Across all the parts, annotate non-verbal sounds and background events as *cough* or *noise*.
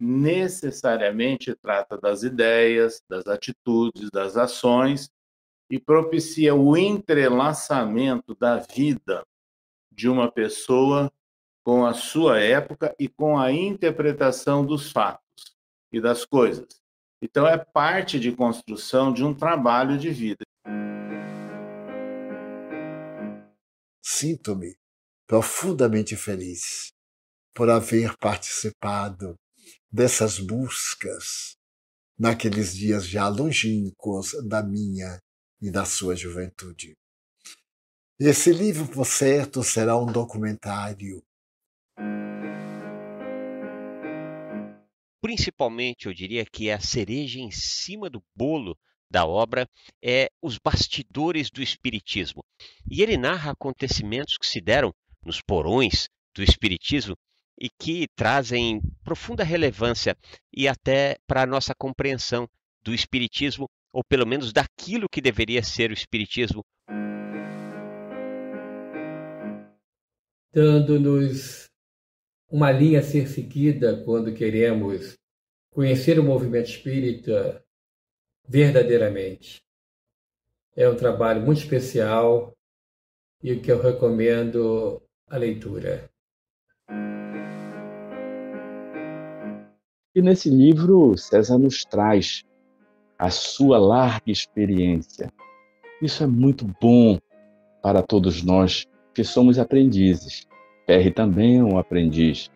necessariamente trata das ideias, das atitudes, das ações e propicia o entrelaçamento da vida de uma pessoa com a sua época e com a interpretação dos fatos e das coisas. Então, é parte de construção de um trabalho de vida. Sinto-me profundamente feliz por haver participado dessas buscas naqueles dias já longínquos da minha e da sua juventude. Esse livro, por certo, será um documentário. Principalmente, eu diria que a cereja em cima do bolo da obra é os bastidores do Espiritismo. E ele narra acontecimentos que se deram nos porões do Espiritismo e que trazem profunda relevância e até para a nossa compreensão do Espiritismo, ou pelo menos daquilo que deveria ser o Espiritismo. Dando-nos uma linha a ser seguida quando queremos conhecer o movimento espírita verdadeiramente. É um trabalho muito especial e o que eu recomendo a leitura. E nesse livro, César nos traz a sua larga experiência. Isso é muito bom para todos nós que somos aprendizes. Perry também é um aprendiz.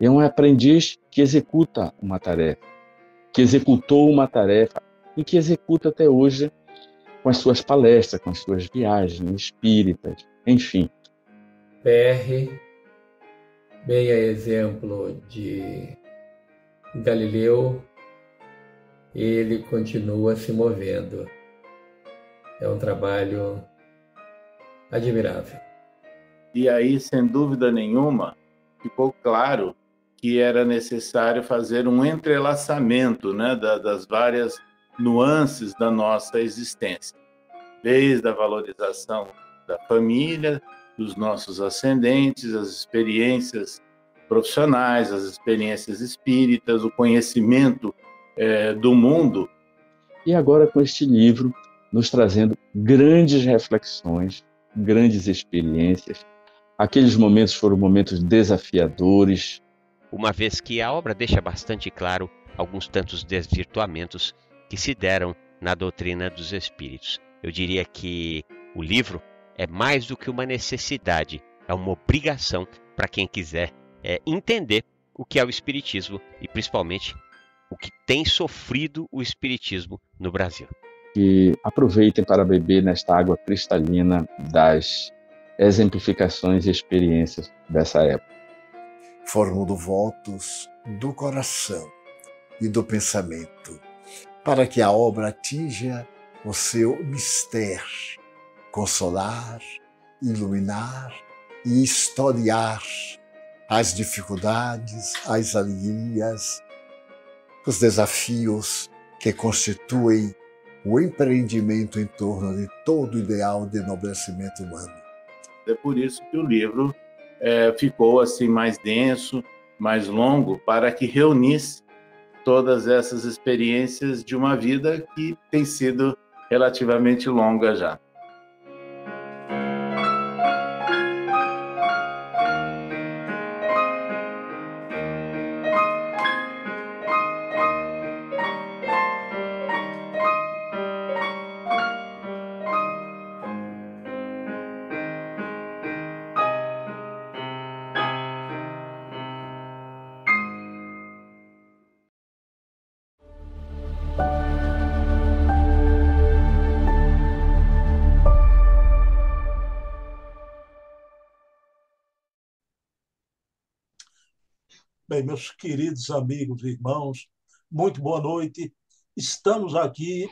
É um aprendiz que executa uma tarefa, que executou uma tarefa e que executa até hoje com as suas palestras, com as suas viagens espíritas, enfim. Perry, bem a exemplo de Galileu, ele continua se movendo. É um trabalho admirável. E aí, sem dúvida nenhuma, ficou claro que era necessário fazer um entrelaçamento né, das várias nuances da nossa existência, desde a valorização da família, dos nossos ascendentes, as experiências profissionais, as experiências espíritas, o conhecimento é, do mundo. E agora com este livro, nos trazendo grandes reflexões, grandes experiências. Aqueles momentos foram momentos desafiadores. Uma vez que a obra deixa bastante claro alguns tantos desvirtuamentos que se deram na doutrina dos espíritos. Eu diria que o livro é mais do que uma necessidade, é uma obrigação para quem quiser é, entender o que é o Espiritismo e principalmente o que tem sofrido o Espiritismo no Brasil. E aproveitem para beber nesta água cristalina das exemplificações e experiências dessa época. Formulo votos do coração e do pensamento para que a obra atinja o seu mistério, consolar, iluminar e historiar as dificuldades, as alegrias, os desafios que constituem o empreendimento em torno de todo o ideal de enobrecimento humano. É por isso que o livro é, ficou assim mais denso, mais longo, para que reunisse todas essas experiências de uma vida que tem sido relativamente longa já. Bem, meus queridos amigos e irmãos, muito boa noite. Estamos aqui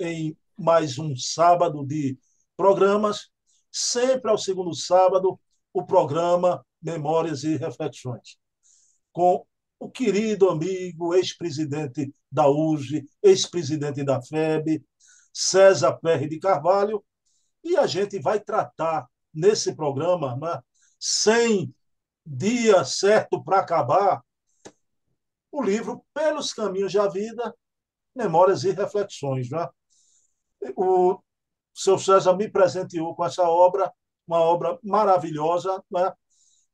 em mais um sábado de programas, sempre ao segundo sábado, o programa Memórias e Reflexões, com o querido amigo, ex-presidente da UGE, ex-presidente da FEB, César Perry de Carvalho, e a gente vai tratar nesse programa, né, sem dia certo para acabar, o livro Pelos Caminhos da Vida, Memórias e Reflexões. Né? O seu César me presenteou com essa obra, uma obra maravilhosa, né?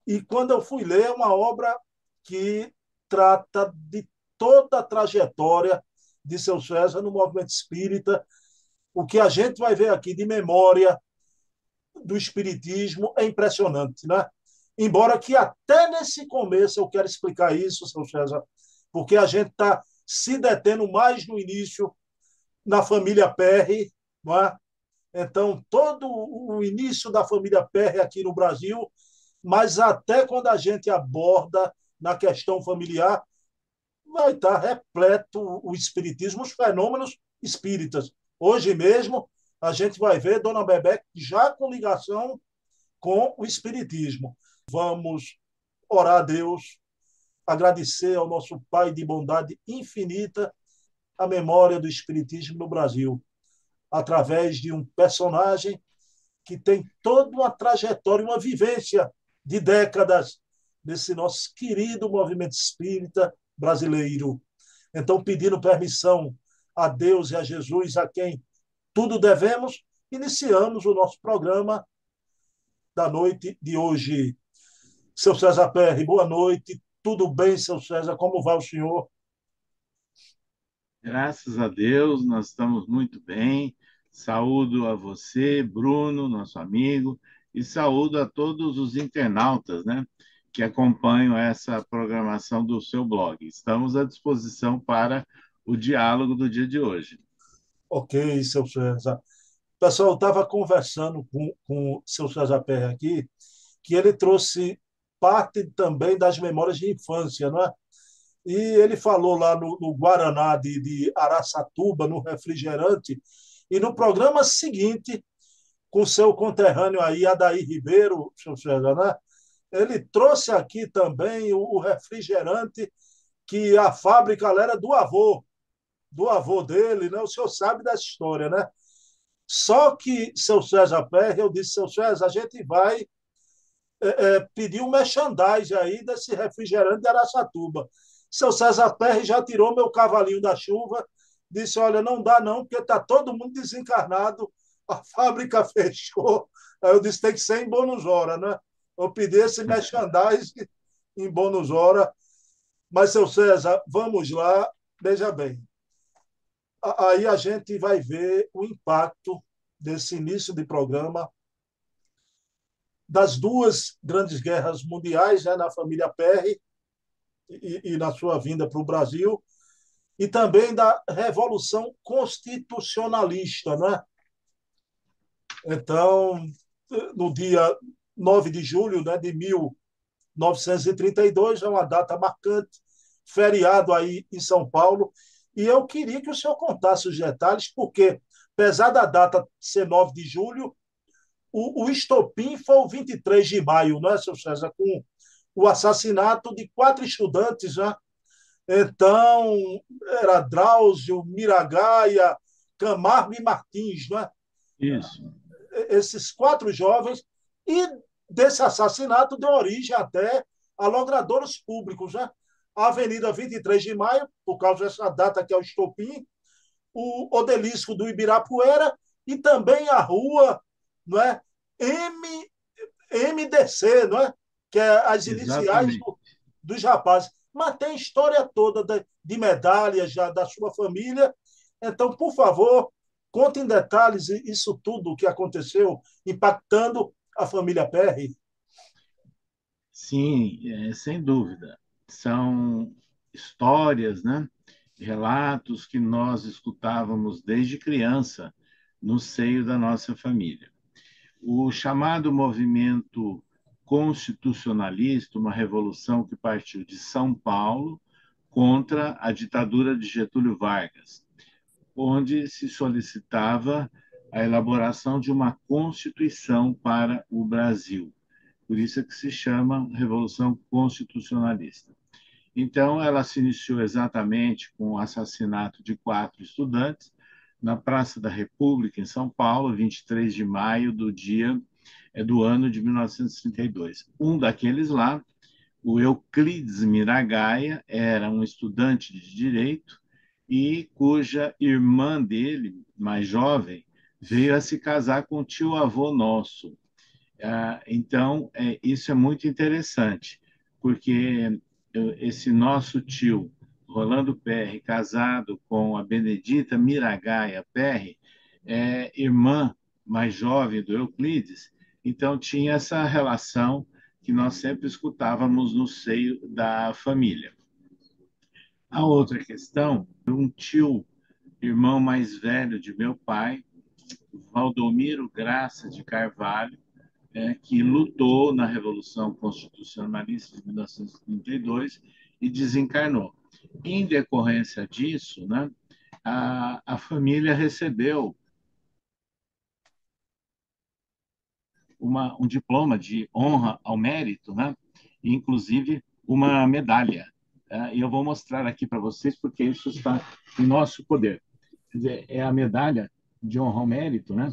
e quando eu fui ler, é uma obra que trata de toda a trajetória de seu César no movimento espírita. O que a gente vai ver aqui de memória do espiritismo é impressionante, né? Embora que até nesse começo eu quero explicar isso, seu César, porque a gente está se detendo mais no início na família Perry, não é? Então, todo o início da família Perry aqui no Brasil, mas até quando a gente aborda na questão familiar, vai estar repleto o espiritismo, os fenômenos espíritas. Hoje mesmo, a gente vai ver Dona Bebé já com ligação com o espiritismo. Vamos orar a Deus, agradecer ao nosso Pai de bondade infinita a memória do espiritismo no Brasil, através de um personagem que tem toda uma trajetória, uma vivência de décadas desse nosso querido movimento espírita brasileiro. Então, pedindo permissão a Deus e a Jesus, a quem tudo devemos, iniciamos o nosso programa da noite de hoje. Seu César Perry, boa noite. Tudo bem, seu César? Como vai o senhor? Graças a Deus, nós estamos muito bem. Saúdo a você, Bruno, nosso amigo, e saúdo a todos os internautas, né? que acompanham essa programação do seu blog. Estamos à disposição para o diálogo do dia de hoje. Ok, seu César. Pessoal, eu estava conversando com, com o seu César Perry aqui, que ele trouxe parte também das memórias de infância, não é? E ele falou lá no, no Guaraná de, de Araçatuba, no refrigerante, e no programa seguinte, com seu conterrâneo aí, Adair Ribeiro, né? ele trouxe aqui também o, refrigerante que a fábrica era do avô, do avô dele, né? O senhor sabe da história, né? Só que, seu César Perry, eu disse, seu César, a gente vai é, é, pedir um merchandising aí desse refrigerante de Araçatuba. Seu César Perry já tirou meu cavalinho da chuva, disse, olha, não dá não, porque está todo mundo desencarnado, a fábrica *laughs* fechou. Aí eu disse, tem que ser em bônus hora, né? Eu pedi esse merchandising em bônus hora. Mas, seu César, vamos lá. Veja bem. Aí a gente vai ver o impacto desse início de programa das duas grandes guerras mundiais né, na família Perry e, e na sua vinda para o Brasil, e também da Revolução Constitucionalista. Né? Então, no dia 9 de julho né, de 1932, é uma data marcante, feriado aí em São Paulo. E eu queria que o senhor contasse os detalhes, porque, apesar da data ser 9 de julho, o, o estopim foi o 23 de maio, não é, seu César? Com o assassinato de quatro estudantes, né? Então, era Drauzio, Miragaia, Camargo e Martins, não é? Isso. Esses quatro jovens. E desse assassinato deu origem até a logradouros públicos, né? A Avenida 23 de Maio, por causa dessa data que é o estopim, o obelisco do Ibirapuera e também a rua não é? M, MDC, não é? que é as iniciais do, dos rapazes. Mas tem história toda de, de medalhas já da sua família. Então, por favor, conte em detalhes isso tudo que aconteceu, impactando a família Perry? Sim, é, sem dúvida. São histórias, né? relatos que nós escutávamos desde criança no seio da nossa família. O chamado movimento constitucionalista, uma revolução que partiu de São Paulo contra a ditadura de Getúlio Vargas, onde se solicitava a elaboração de uma constituição para o Brasil. Por isso é que se chama Revolução Constitucionalista. Então, ela se iniciou exatamente com o assassinato de quatro estudantes na Praça da República, em São Paulo, 23 de maio do dia é do ano de 1932. Um daqueles lá o Euclides Miragaia era um estudante de direito e cuja irmã dele, mais jovem, veio a se casar com o tio avô nosso. Ah, então, é, isso é muito interessante, porque esse nosso tio, Rolando Perry, casado com a Benedita Miragaia Perry, é irmã mais jovem do Euclides, então tinha essa relação que nós sempre escutávamos no seio da família. A outra questão, um tio, irmão mais velho de meu pai, Valdomiro Graça de Carvalho, é, que lutou na Revolução Constitucionalista de 1932 e desencarnou. Em decorrência disso, né, a, a família recebeu uma, um diploma de honra ao mérito, né? inclusive uma medalha. Tá? E eu vou mostrar aqui para vocês, porque isso está em nosso poder. Quer dizer, é a medalha de honra ao mérito né?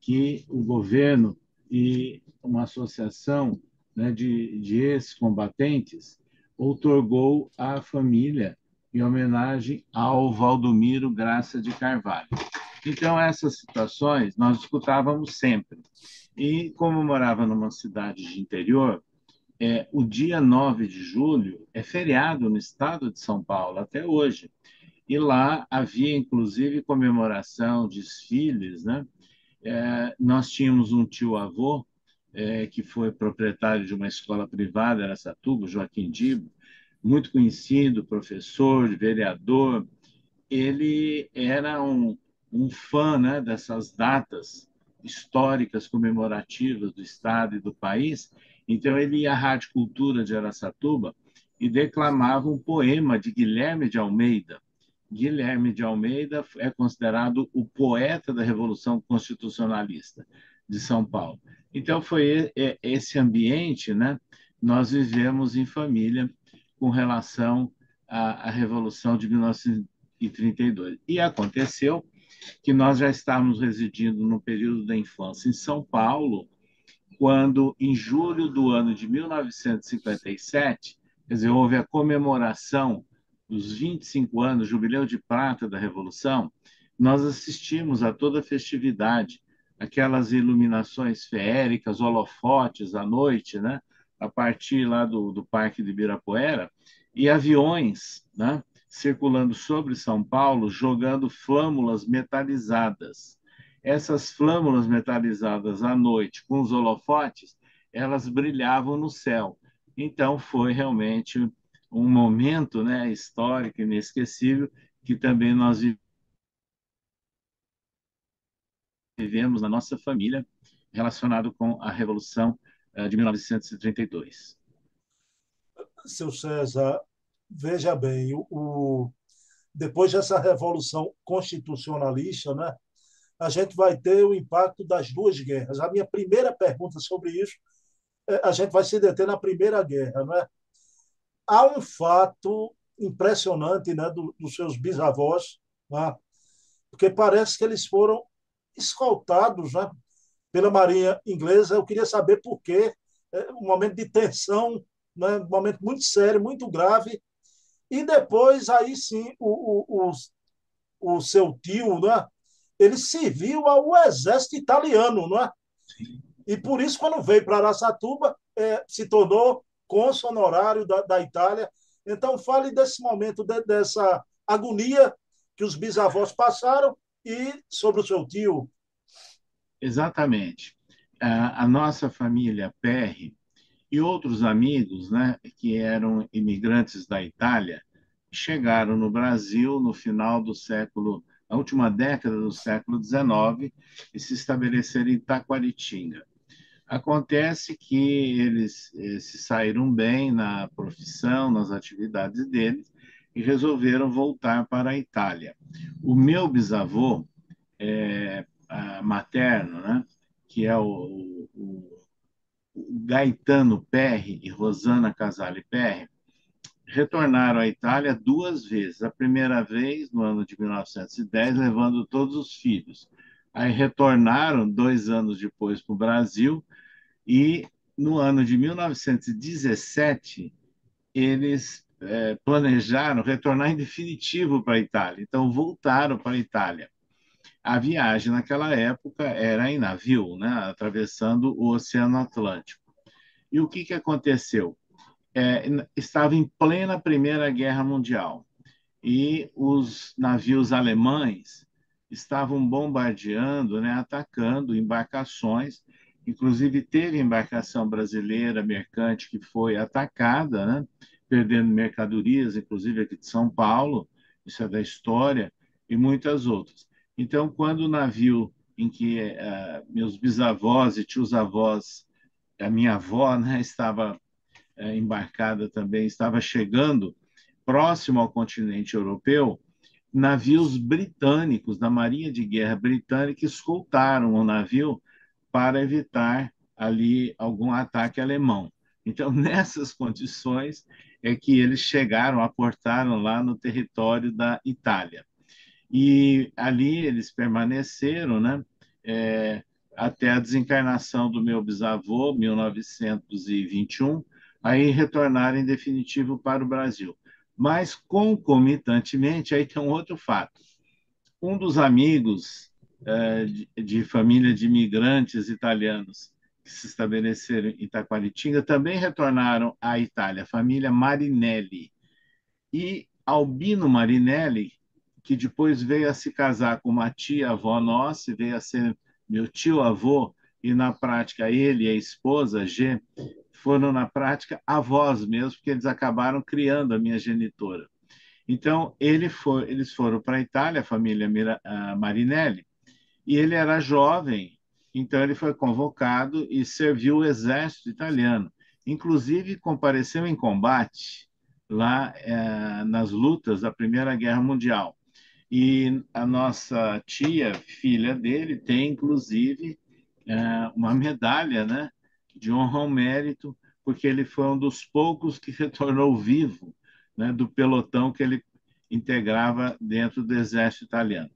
que o governo e uma associação né, de, de ex-combatentes outorgou à família em homenagem ao Valdomiro Graça de Carvalho. Então, essas situações nós escutávamos sempre. E como eu morava numa cidade de interior, é, o dia 9 de julho é feriado no estado de São Paulo até hoje. E lá havia, inclusive, comemoração, desfiles. Né? É, nós tínhamos um tio-avô é, que foi proprietário de uma escola privada, era Satuba, Joaquim Dibo, muito conhecido, professor, vereador. Ele era um, um fã né, dessas datas históricas comemorativas do Estado e do país. Então, ele ia à Rádio Cultura de Aracatuba e declamava um poema de Guilherme de Almeida. Guilherme de Almeida é considerado o poeta da Revolução Constitucionalista de São Paulo. Então, foi esse ambiente, né? Nós vivemos em família com relação à, à Revolução de 1932. E aconteceu que nós já estávamos residindo no período da infância em São Paulo, quando, em julho do ano de 1957, quer dizer, houve a comemoração dos 25 anos, jubileu de prata da Revolução, nós assistimos a toda a festividade, aquelas iluminações feéricas, holofotes à noite, né? a partir lá do, do Parque de Ibirapuera, e aviões né? circulando sobre São Paulo, jogando flâmulas metalizadas. Essas flâmulas metalizadas à noite, com os holofotes, elas brilhavam no céu. Então, foi realmente um momento né, histórico, inesquecível, que também nós vivemos na nossa família, relacionado com a Revolução eh, de 1932. Seu César, veja bem, o, depois dessa revolução constitucionalista, né, a gente vai ter o impacto das duas guerras. A minha primeira pergunta sobre isso, é, a gente vai se deter na Primeira Guerra. Né? Há um fato impressionante né, do, dos seus bisavós, né? porque parece que eles foram escoltados né, pela Marinha Inglesa. Eu queria saber por quê. É um momento de tensão, né, um momento muito sério, muito grave, e depois, aí sim, o, o, o, o seu tio, né? ele serviu ao exército italiano, não é? Sim. E por isso, quando veio para Araçatuba, é, se tornou cônsul honorário da, da Itália. Então, fale desse momento, de, dessa agonia que os bisavós passaram e sobre o seu tio. Exatamente. A, nossa família Perry e outros amigos, né, que eram imigrantes da Itália, chegaram no Brasil no final do século, na última década do século XIX, e se estabeleceram em Taquaritinga. Acontece que eles eh, se saíram bem na profissão, nas atividades deles, e resolveram voltar para a Itália. O meu bisavô é, materno, né, que é o, o Gaetano Perry e Rosana Casale Perry retornaram à Itália duas vezes. A primeira vez no ano de 1910, levando todos os filhos. Aí retornaram dois anos depois para o Brasil e no ano de 1917 eles é, planejaram retornar em definitivo para a Itália, então voltaram para a Itália. A viagem naquela época era em navio, né, atravessando o Oceano Atlântico. E o que, que aconteceu? É, estava em plena Primeira Guerra Mundial e os navios alemães estavam bombardeando, né, atacando embarcações. Inclusive, teve embarcação brasileira mercante que foi atacada, né, perdendo mercadorias, inclusive aqui de São Paulo, isso é da história, e muitas outras. Então, quando o navio em que uh, meus bisavós e tios-avós, a minha avó, né, estava uh, embarcada também, estava chegando próximo ao continente europeu, navios britânicos, da Marinha de Guerra Britânica, escoltaram o navio para evitar ali algum ataque alemão. Então, *laughs* nessas condições é que eles chegaram, aportaram lá no território da Itália. E ali eles permaneceram, né? É, até a desencarnação do meu bisavô, 1921, aí retornaram em definitivo para o Brasil. Mas, concomitantemente, aí tem um outro fato. Um dos amigos é, de, de família de imigrantes italianos que se estabeleceram em Itaquaritinga também retornaram à Itália, a família Marinelli. E Albino Marinelli, que depois veio a se casar com uma tia-avó nossa, veio a ser meu tio-avô, e na prática ele e a esposa, G, foram na prática avós mesmo, porque eles acabaram criando a minha genitora. Então, ele foi, eles foram para a Itália, a família Mira, a Marinelli, e ele era jovem, então ele foi convocado e serviu o exército italiano. Inclusive, compareceu em combate lá é, nas lutas da Primeira Guerra Mundial. E a nossa tia, filha dele, tem inclusive é, uma medalha né, de honra ao mérito, porque ele foi um dos poucos que retornou vivo né, do pelotão que ele integrava dentro do exército italiano.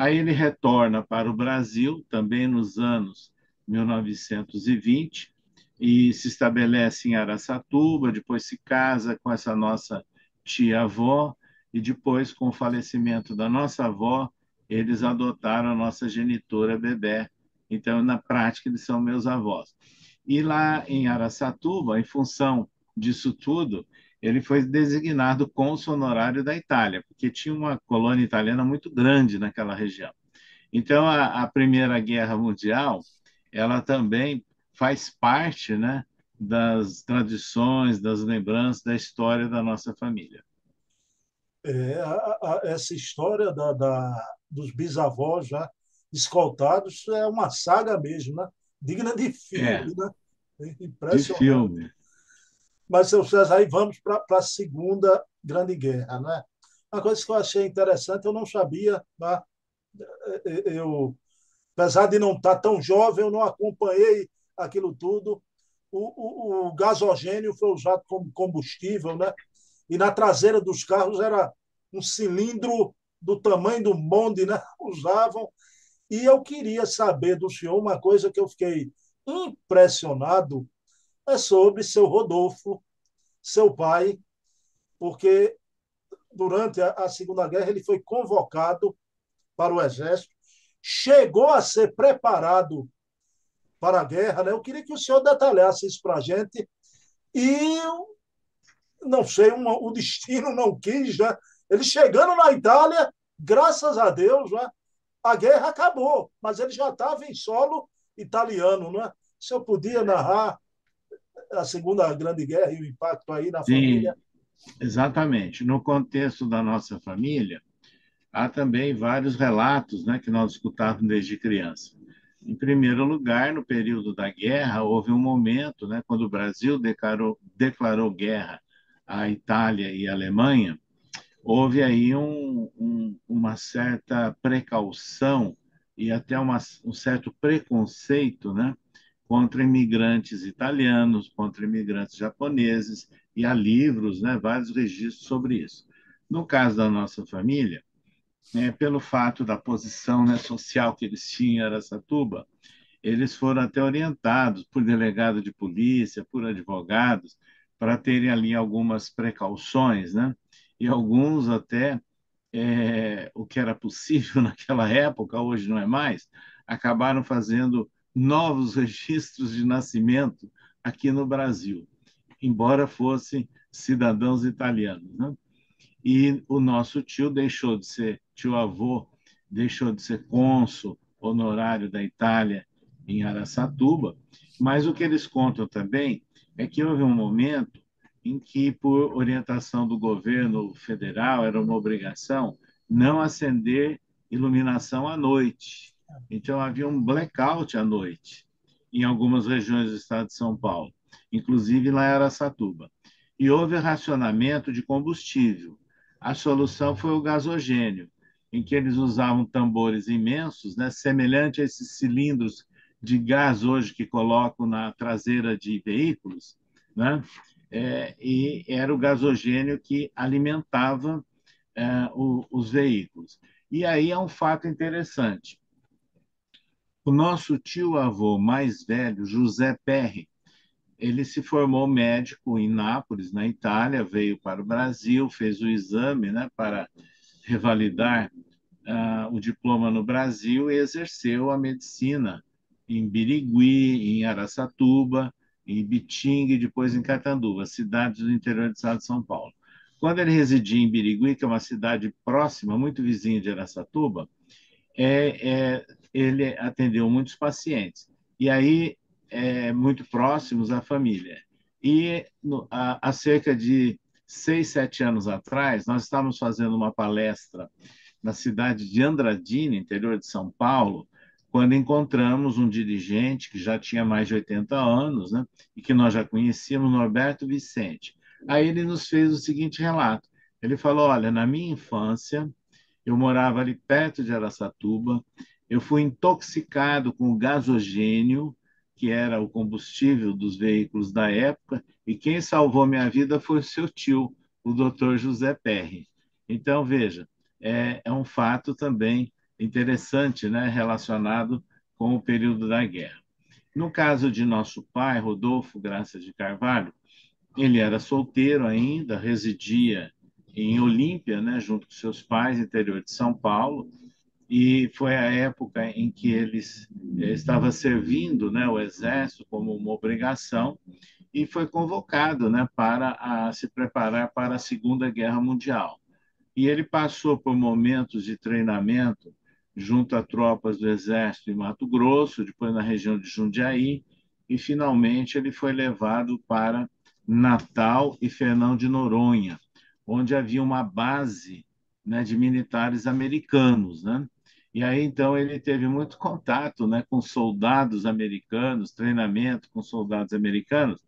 Aí ele retorna para o Brasil, também nos anos 1920, e se estabelece em Araçatuba, depois se casa com essa nossa tia-avó, e depois, com o falecimento da nossa avó, eles adotaram a nossa genitora bebê. Então, na prática, eles são meus avós. E lá em Araçatuba, em função disso tudo, ele foi designado cônsul honorário da Itália, porque tinha uma colônia italiana muito grande naquela região. Então, a, a Primeira Guerra Mundial, ela também faz parte né, das tradições, das lembranças, da história da nossa família. É, a, a, essa história da, da, dos bisavós já escoltados é uma saga mesmo, né? digna de filme. É, né? Impressionante. De filme. Mas, seu César, aí vamos para a Segunda Grande Guerra. Né? Uma coisa que eu achei interessante, eu não sabia, né? eu, apesar de não estar tão jovem, eu não acompanhei aquilo tudo. O, o, o gasogênio foi usado como combustível, né? e na traseira dos carros era um cilindro do tamanho do bonde, né? *laughs* Usavam. E eu queria saber do senhor uma coisa que eu fiquei impressionado é sobre seu Rodolfo, seu pai, porque durante a Segunda Guerra ele foi convocado para o exército, chegou a ser preparado para a guerra, né? Eu queria que o senhor detalhasse isso para a gente. E não sei, o destino *laughs* não quis, né? Ele chegando na Itália, graças a Deus, né? a guerra acabou, mas ele já estava em solo italiano, né? Se eu podia narrar a Segunda Grande Guerra e o impacto aí na Sim, família. Exatamente. No contexto da nossa família, há também vários relatos né, que nós escutávamos desde criança. Em primeiro lugar, no período da guerra, houve um momento, né, quando o Brasil declarou, declarou guerra a Itália e a Alemanha, houve aí um, um, uma certa precaução e até uma, um certo preconceito né, contra imigrantes italianos, contra imigrantes japoneses, e há livros, né, vários registros sobre isso. No caso da nossa família, é, pelo fato da posição né, social que eles tinham em Aracatuba, eles foram até orientados por delegado de polícia, por advogados, para terem ali algumas precauções, né? E alguns até é, o que era possível *laughs* naquela época, hoje não é mais, acabaram fazendo novos *laughs* registros de nascimento aqui no Brasil, embora fossem cidadãos italianos. Né? E o nosso tio deixou de ser tio-avô, deixou de ser cônsul honorário da Itália em Araçatuba, mas o que eles contam também é que houve um momento em que, por orientação do governo federal, era uma obrigação não acender iluminação à noite. Então, havia um blackout à noite em algumas regiões do estado de São Paulo, inclusive lá em Araçatuba. E houve racionamento de combustível. A solução foi o gasogênio, em que eles usavam tambores imensos, né, semelhante a esses cilindros de gás hoje que colocam na traseira de veículos, né? É, e era o gasogênio que alimentava é, o, os veículos. E aí é um fato interessante. O nosso tio-avô mais velho, José Perry, ele se formou médico em Nápoles, na Itália, veio para o Brasil, fez o exame né, para revalidar uh, o diploma no Brasil e exerceu a medicina em Birigui, em Araçatuba, em Bitinga e depois em Catanduva, cidades do interior do estado de São Paulo. Quando ele residia em Birigui, que é uma cidade próxima, muito vizinha de Araçatuba, é, é, ele atendeu muitos pacientes. E aí, é, muito próximos à família. E no, há, há cerca de seis, sete anos atrás, nós estávamos fazendo uma palestra na cidade de Andradina, interior de São Paulo, quando encontramos um dirigente que já tinha mais de 80 anos, né, e que nós já conhecíamos, Norberto Vicente. Aí ele nos fez o seguinte relato. Ele falou: Olha, na minha infância, eu morava ali perto de Araçatuba, eu fui intoxicado com o gasogênio, que era o combustível dos veículos da época, e quem salvou minha vida foi o seu tio, o doutor José Perry. Então, veja, é, é um fato também interessante, né, relacionado com o período da guerra. No caso de nosso pai, Rodolfo Graça de Carvalho, ele era solteiro ainda, residia em Olímpia, né, junto com seus pais, interior de São Paulo, e foi a época em que ele eh, estava servindo né, o exército como uma obrigação e foi convocado né, para a, se preparar para a Segunda Guerra Mundial. E ele passou por momentos de treinamento junto a tropas do Exército em Mato Grosso, depois na região de Jundiaí, e finalmente ele foi levado para Natal e Fernão de Noronha, onde havia uma base né, de militares americanos, né? E aí então ele teve muito contato, né, com soldados americanos, treinamento com soldados americanos,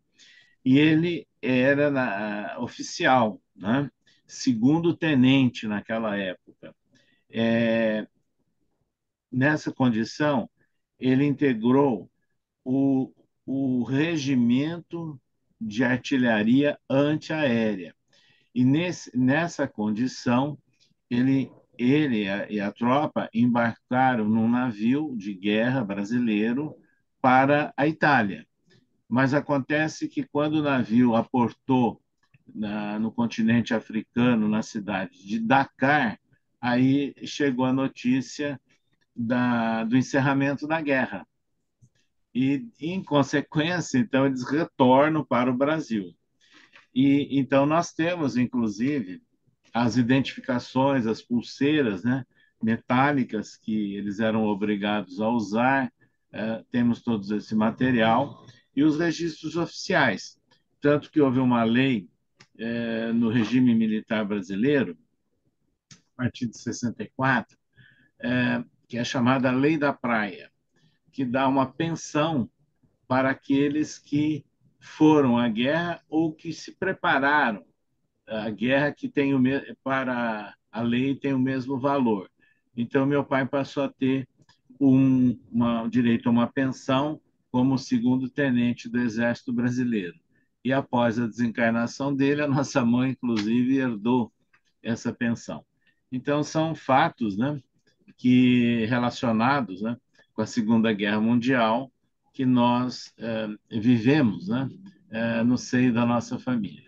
e ele era na, oficial, né? Segundo tenente naquela época. É, nessa condição, ele integrou o, o regimento de artilharia antiaérea. E nesse, nessa condição, ele, ele e a tropa embarcaram num navio de guerra brasileiro para a Itália. Mas acontece que quando o navio aportou na, no continente africano, na cidade de Dakar, aí chegou a notícia da, do encerramento da guerra. E, em consequência, então, eles retornam para o Brasil. E então nós temos, inclusive, as identificações, as pulseiras, né, metálicas que eles eram obrigados a usar. É, temos todos esse material e os registros oficiais, tanto que houve uma lei é, no regime militar brasileiro, a partir de 64, é, que é chamada Lei da Praia, que dá uma pensão para aqueles que foram à guerra ou que se prepararam à guerra, que tem o para a lei tem o mesmo valor. Então, meu pai passou a ter um uma, direito a uma pensão como segundo tenente do Exército Brasileiro. E após a desencarnação dele, a nossa mãe, inclusive, herdou essa pensão. Então, são fatos né, que relacionados né, com a Segunda Guerra Mundial que nós eh, vivemos né, é, no seio da nossa família.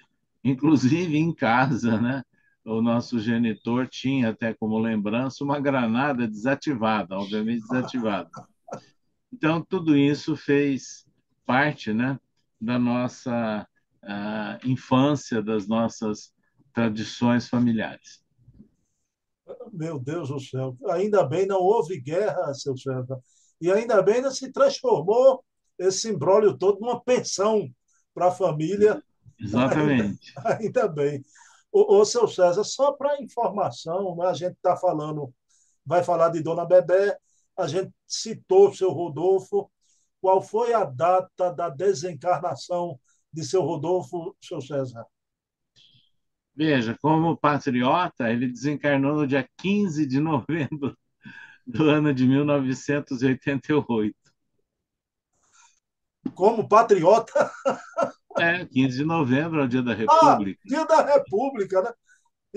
Inclusive em casa, né? O nosso genitor tinha até como lembrança uma granada desativada, obviamente desativada. Então tudo isso fez parte, né, da nossa uh, infância, das nossas tradições familiares. Meu Deus do céu, ainda bem não houve guerra, seu César, e ainda bem não se transformou esse imbróglio todo numa pensão para a família. Exatamente. Ainda, *laughs* ainda bem. Ô, ô, seu César, só para informação, né, a gente está falando, vai falar de Dona Bebé, a gente citou o seu Rodolfo. Qual foi a data da desencarnação de seu Rodolfo, seu César? Veja, como patriota, ele desencarnou no dia 15 de novembro do ano de 1988. Como patriota? *laughs* É, 15 de novembro, é o dia da ah, República. Ah, dia da República, né?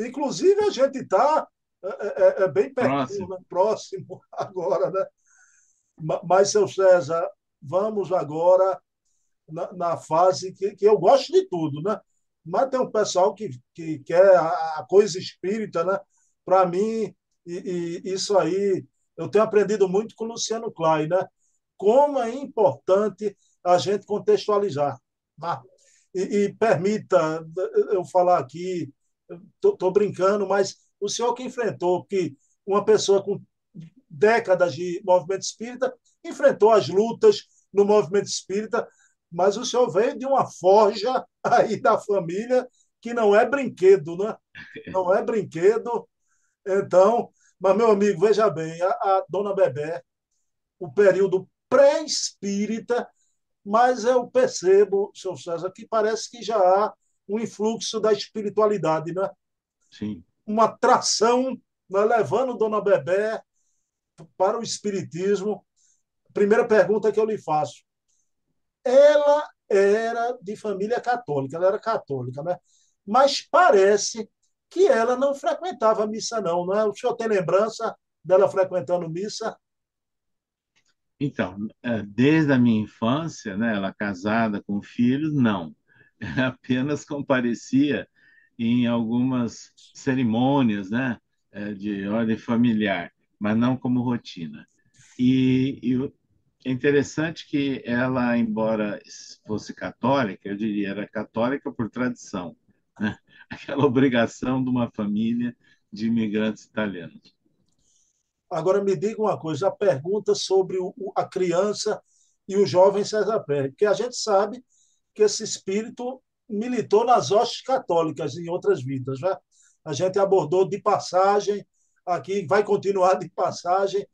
Inclusive, a gente está é, é, é, é, bem pertinho, próximo. Né? próximo *laughs* agora, né? Mas, seu César, vamos agora na, na fase que, que eu gosto de tudo, né? Mas tem um pessoal que, que quer a, a coisa espírita, né? Para mim, e, e, isso aí, eu tenho aprendido muito com o Luciano Klein, né? Como é importante a gente contextualizar. Né? E, e permita eu falar aqui, estou brincando, mas o senhor que enfrentou, que uma pessoa com décadas de movimento espírita enfrentou as lutas no movimento espírita, mas o senhor veio de uma forja aí da família que não é brinquedo, né? Não é brinquedo. Então, mas meu amigo, veja bem, a, a dona Bebé, o período pré-espírita, mas eu percebo, seu César, que parece que já há um influxo da espiritualidade, né? Sim. Uma atração, né? levando Dona Bebé para o espiritismo. Primeira pergunta que eu lhe faço. Ela era de família católica, ela era católica, né? Mas parece que ela não frequentava missa, não, não é? O senhor tem lembrança dela frequentando missa? Então, é, desde a minha infância, né, ela casada com filhos, não. Apenas comparecia em algumas cerimônias, né, é, de ordem familiar, mas não como rotina. E, e é interessante que ela, embora fosse católica, eu diria, era católica por tradição, né? *laughs* aquela obrigação de uma família de imigrantes italianos. Agora me diga uma coisa, a pergunta sobre o, a criança e o jovem César Pérez, porque a gente sabe que esse espírito militou nas hostes católicas em outras vidas, né? A gente abordou de passagem aqui, vai continuar de passagem,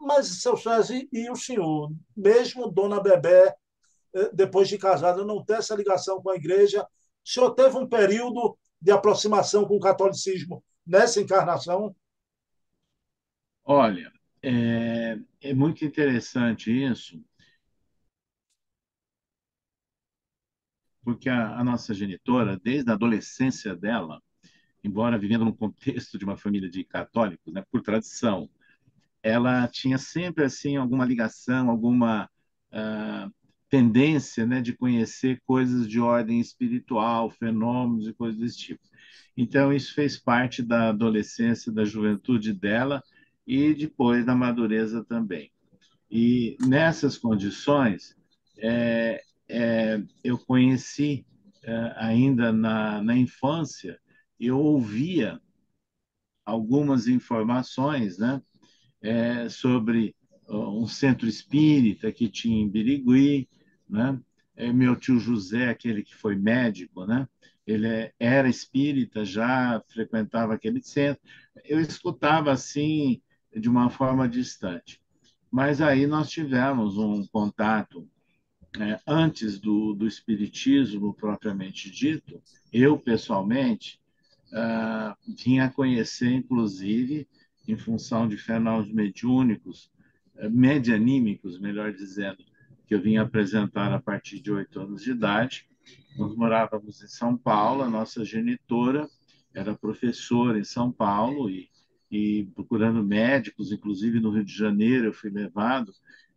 mas, seu César, e o senhor, mesmo Dona Bebé, eh, depois de casada, não ter essa ligação com a igreja, o senhor teve um período de aproximação com o catolicismo nessa encarnação? Olha, é, é muito interessante isso, porque a, a, nossa genitora, desde a adolescência dela, embora vivendo no contexto de uma família de católicos, né, por tradição, ela tinha sempre assim alguma ligação, alguma uh, tendência, né, de conhecer coisas de ordem espiritual, fenômenos e coisas desse tipo. Então isso fez parte da adolescência, da juventude dela e depois da madureza também. E nessas condições, é, é, eu conheci é, ainda na, na infância, eu ouvia algumas informações né, é, sobre um centro espírita que tinha em Birigui, né? É, meu tio José, aquele que foi médico, né? ele é, era espírita, já frequentava aquele centro. Eu escutava assim de uma forma distante. Mas aí nós tivemos um contato é, antes do, do espiritismo propriamente dito. Eu, pessoalmente, uh, vinha a conhecer, inclusive, em função de fenômenos mediúnicos, uh, medianímicos, melhor dizendo, que eu vinha apresentar a partir de oito anos de idade. Nós morávamos em São Paulo, a nossa genitora era professora em São Paulo e e procurando médicos, inclusive no Rio de Janeiro eu fui levado,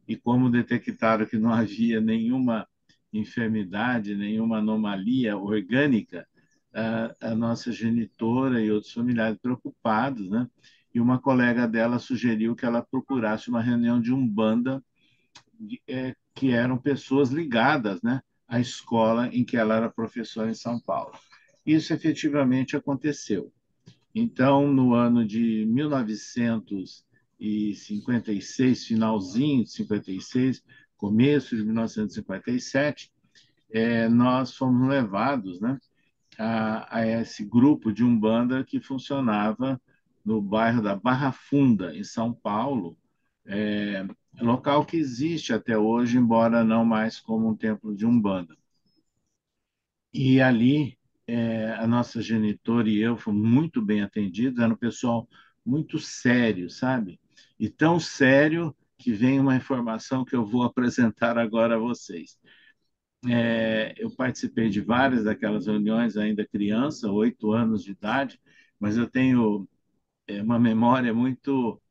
e como detectaram que não *laughs* havia nenhuma enfermidade, nenhuma anomalia orgânica, a, a nossa genitora e outros familiares preocupados, né? E uma colega dela sugeriu que ela procurasse uma reunião de umbanda é, que eram pessoas ligadas, né, à escola em que ela era professora em São Paulo. Isso efetivamente aconteceu. Então, no ano de 1956, finalzinho de 56, começo de 1957, é, nós fomos levados né, a, a, esse grupo de Umbanda que funcionava no bairro da Barra Funda, em São Paulo, é, local que existe até hoje, embora não mais como um templo de Umbanda. E ali, é, a nossa genitora e eu fomos muito bem atendidos, era um pessoal muito sério, sabe? E tão sério que vem uma informação que eu vou *laughs* apresentar agora a vocês. É, eu participei de várias daquelas reuniões ainda criança, oito anos de idade, mas eu tenho é, uma memória muito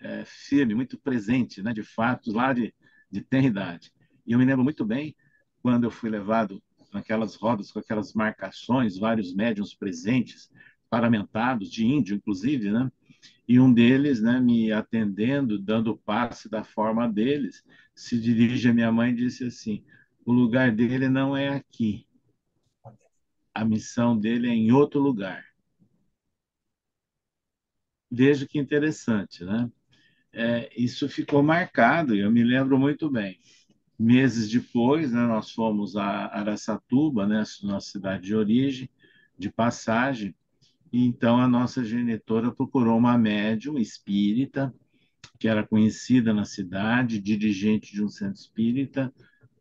é, firme, muito presente, né, de fatos lá de, de tenridade. E eu me lembro muito bem quando eu fui levado naquelas rodas com aquelas marcações, vários médiums presentes, paramentados, de índio, inclusive, né? E um deles, né, me atendendo, dando passe da forma deles, se dirige à minha mãe e disse assim: o lugar dele não é aqui. A missão dele é em outro lugar. Veja que interessante, né? é, isso ficou marcado, eu me lembro muito bem. Meses depois, né, nós fomos a Araçatuba, né, nossa cidade de origem, de passagem, e então a nossa genitora procurou uma médium espírita, que era conhecida na cidade, dirigente de um centro espírita,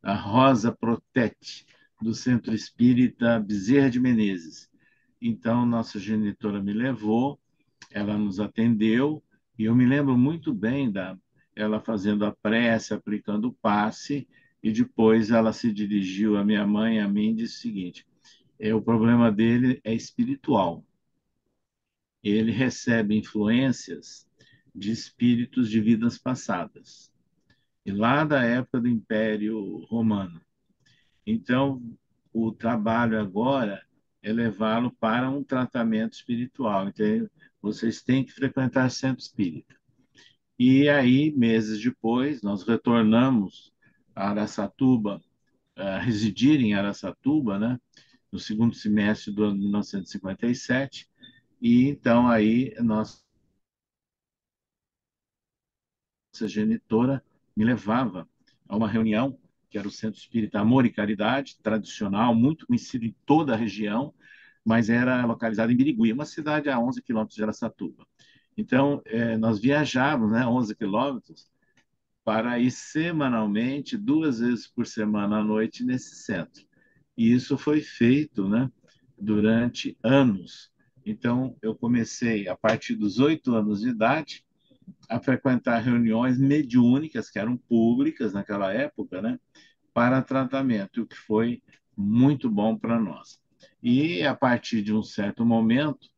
a Rosa Protete, do Centro Espírita Bezerra de Menezes. Então, nossa genitora me levou, ela nos atendeu, e eu me lembro muito bem da ela fazendo a prece, aplicando o passe, e depois ela se dirigiu à minha mãe e a mim e disse o seguinte: é, o problema dele é espiritual. Ele recebe influências de espíritos de vidas passadas, e lá da época do Império Romano. Então, o trabalho agora é levá-lo para um tratamento espiritual. Então, vocês têm que frequentar centro espírita. E aí, meses depois, nós retornamos a Araçatuba, a residir em Araçatuba, né, no segundo semestre do ano de 1957, e então aí nossa genitora me levava a uma reunião que era o Centro Espírita Amor e Caridade, tradicional, muito conhecido em toda a região, mas era localizada em Birigui, uma cidade a 11 quilômetros de Aracatuba. Então, é, nós viajávamos né, 11 quilômetros para ir semanalmente, duas vezes por semana à noite, nesse centro. E isso foi feito né, durante anos. Então, eu comecei, a partir dos oito anos de idade, a frequentar reuniões mediúnicas, que eram públicas naquela época, né, para tratamento, o que foi muito bom para nós. E a partir de um certo momento,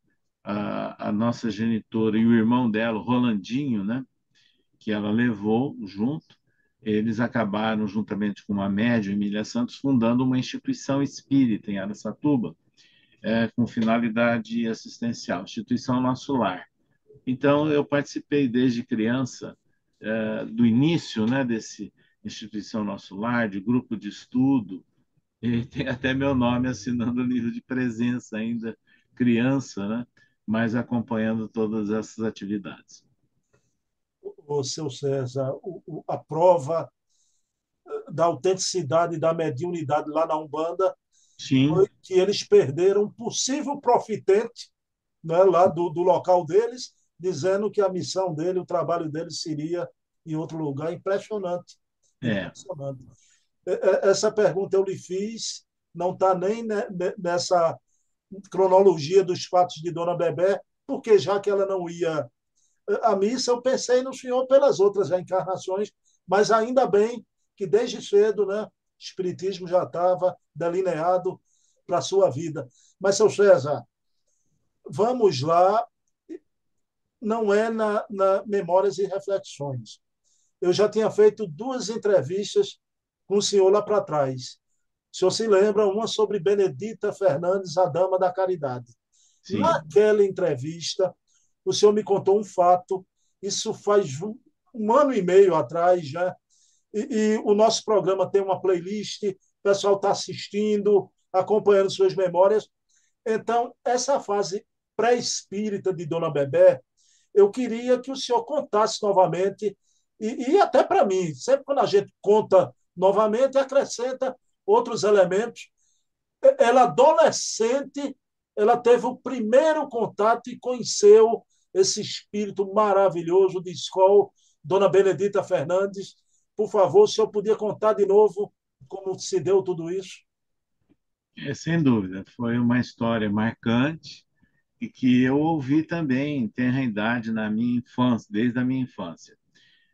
a, a nossa genitora e o irmão dela, o Rolandinho, né, que ela levou junto, eles acabaram, juntamente com uma médium, Emília Santos, fundando uma instituição espírita em Aracatuba, é, com finalidade assistencial, Instituição Nosso Lar. Então, eu participei desde criança, é, do início né, desse Instituição Nosso Lar, de grupo de estudo, e tem até meu nome assinando o livro de presença ainda criança, né? Mas acompanhando todas essas atividades. O seu César, o, a prova eh, da autenticidade da mediunidade lá na Umbanda Sim. foi que eles perderam um possível profitente né, lá do, do local deles, dizendo que a missão dele, o trabalho dele seria em outro lugar. Impressionante. É. Impressionante. Essa pergunta eu lhe fiz, não está nem nessa cronologia dos fatos de Dona Bebé, porque já que ela não ia à missa, eu pensei no senhor pelas outras reencarnações, mas ainda bem que desde cedo né, o Espiritismo já estava delineado para a sua vida. Mas, seu César, vamos lá, não é na, na Memórias e Reflexões. eu já tinha feito duas entrevistas com o senhor lá para trás. O senhor se lembra? Uma sobre Benedita Fernandes, a dama da caridade. Sim. Naquela entrevista, o senhor me contou um fato, isso faz um, ano e meio atrás já, e, e, o nosso programa tem uma playlist, o pessoal está assistindo, acompanhando suas memórias. Então, essa fase pré-espírita de Dona Bebé, eu queria que o senhor contasse novamente, e, e até para mim, sempre quando a gente conta novamente, acrescenta outros elementos. Ela, adolescente, ela teve o primeiro contato e conheceu esse espírito maravilhoso de escola, Dona Benedita Fernandes. Por favor, o senhor podia contar de novo como se deu tudo isso? É, sem dúvida, foi uma história marcante e que eu ouvi também tem idade na minha infância, desde a minha infância.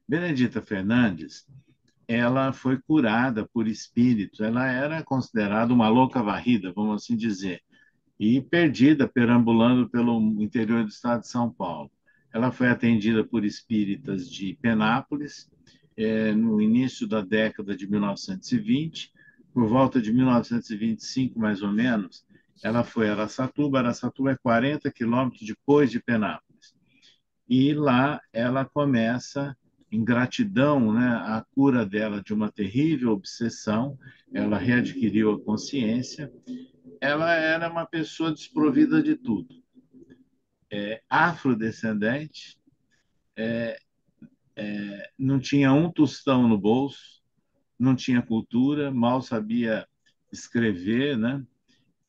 Benedita Fernandes, ela foi curada por espíritos, ela era considerada uma louca varrida, vamos assim dizer, e perdida perambulando pelo interior do estado de São Paulo. Ela foi atendida por espíritas de Penápolis é, no início da década de 1920, por volta de 1925 mais ou menos, ela foi a Araçatuba. Araçatuba é 40 quilômetros depois de Penápolis. E lá ela começa, em gratidão né, à cura dela de uma terrível obsessão, ela readquiriu a consciência. Ela era uma pessoa desprovida de tudo. É, afrodescendente, é, é, não tinha um tostão no bolso, não tinha cultura, mal sabia escrever, né?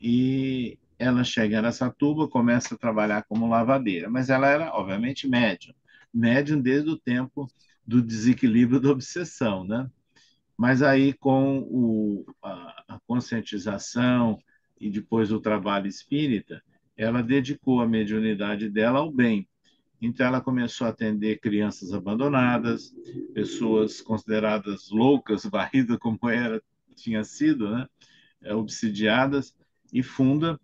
e ela chega em Aracatuba, começa a trabalhar como lavadeira, mas ela era, obviamente, médium, médium desde o tempo do desequilíbrio da obsessão, né? Mas aí, com o, a, a conscientização e depois o trabalho espírita, ela dedicou a mediunidade dela ao bem. Então, ela começou a atender crianças abandonadas, pessoas consideradas loucas, *laughs* varridas como era, tinha sido, né? É, obsidiadas, e funda,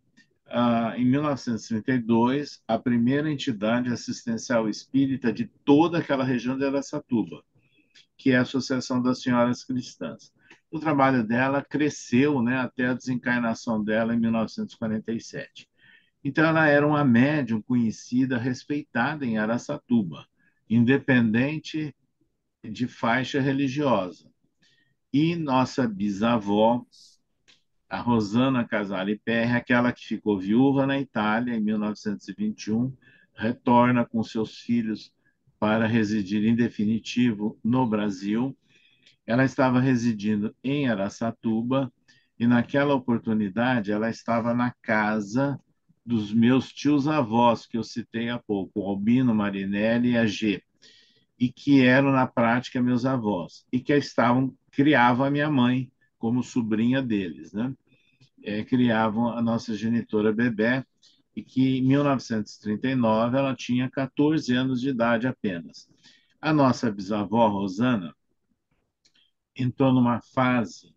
ah, em 1932, a primeira entidade assistencial espírita de toda aquela região de Aracatuba, que é a Associação das Senhoras Cristãs. O trabalho dela cresceu né, até a desencarnação dela em 1947. Então, ela era uma médium conhecida, respeitada em Aracatuba, independente de faixa religiosa. E nossa bisavó, a Rosana Casale Perry, aquela que ficou viúva na Itália em 1921, retorna com seus filhos para residir em definitivo no Brasil. Ela estava residindo em Araçatuba e naquela oportunidade ela estava na casa dos meus tios-avós que eu citei há pouco, Albino Marinelli e a G, e que eram na prática meus avós e que estavam criavam a minha mãe como sobrinha deles, né? É, criavam a nossa genitora Bebé, e que em 1939 ela tinha 14 anos de idade apenas. A nossa bisavó Rosana entrou numa fase,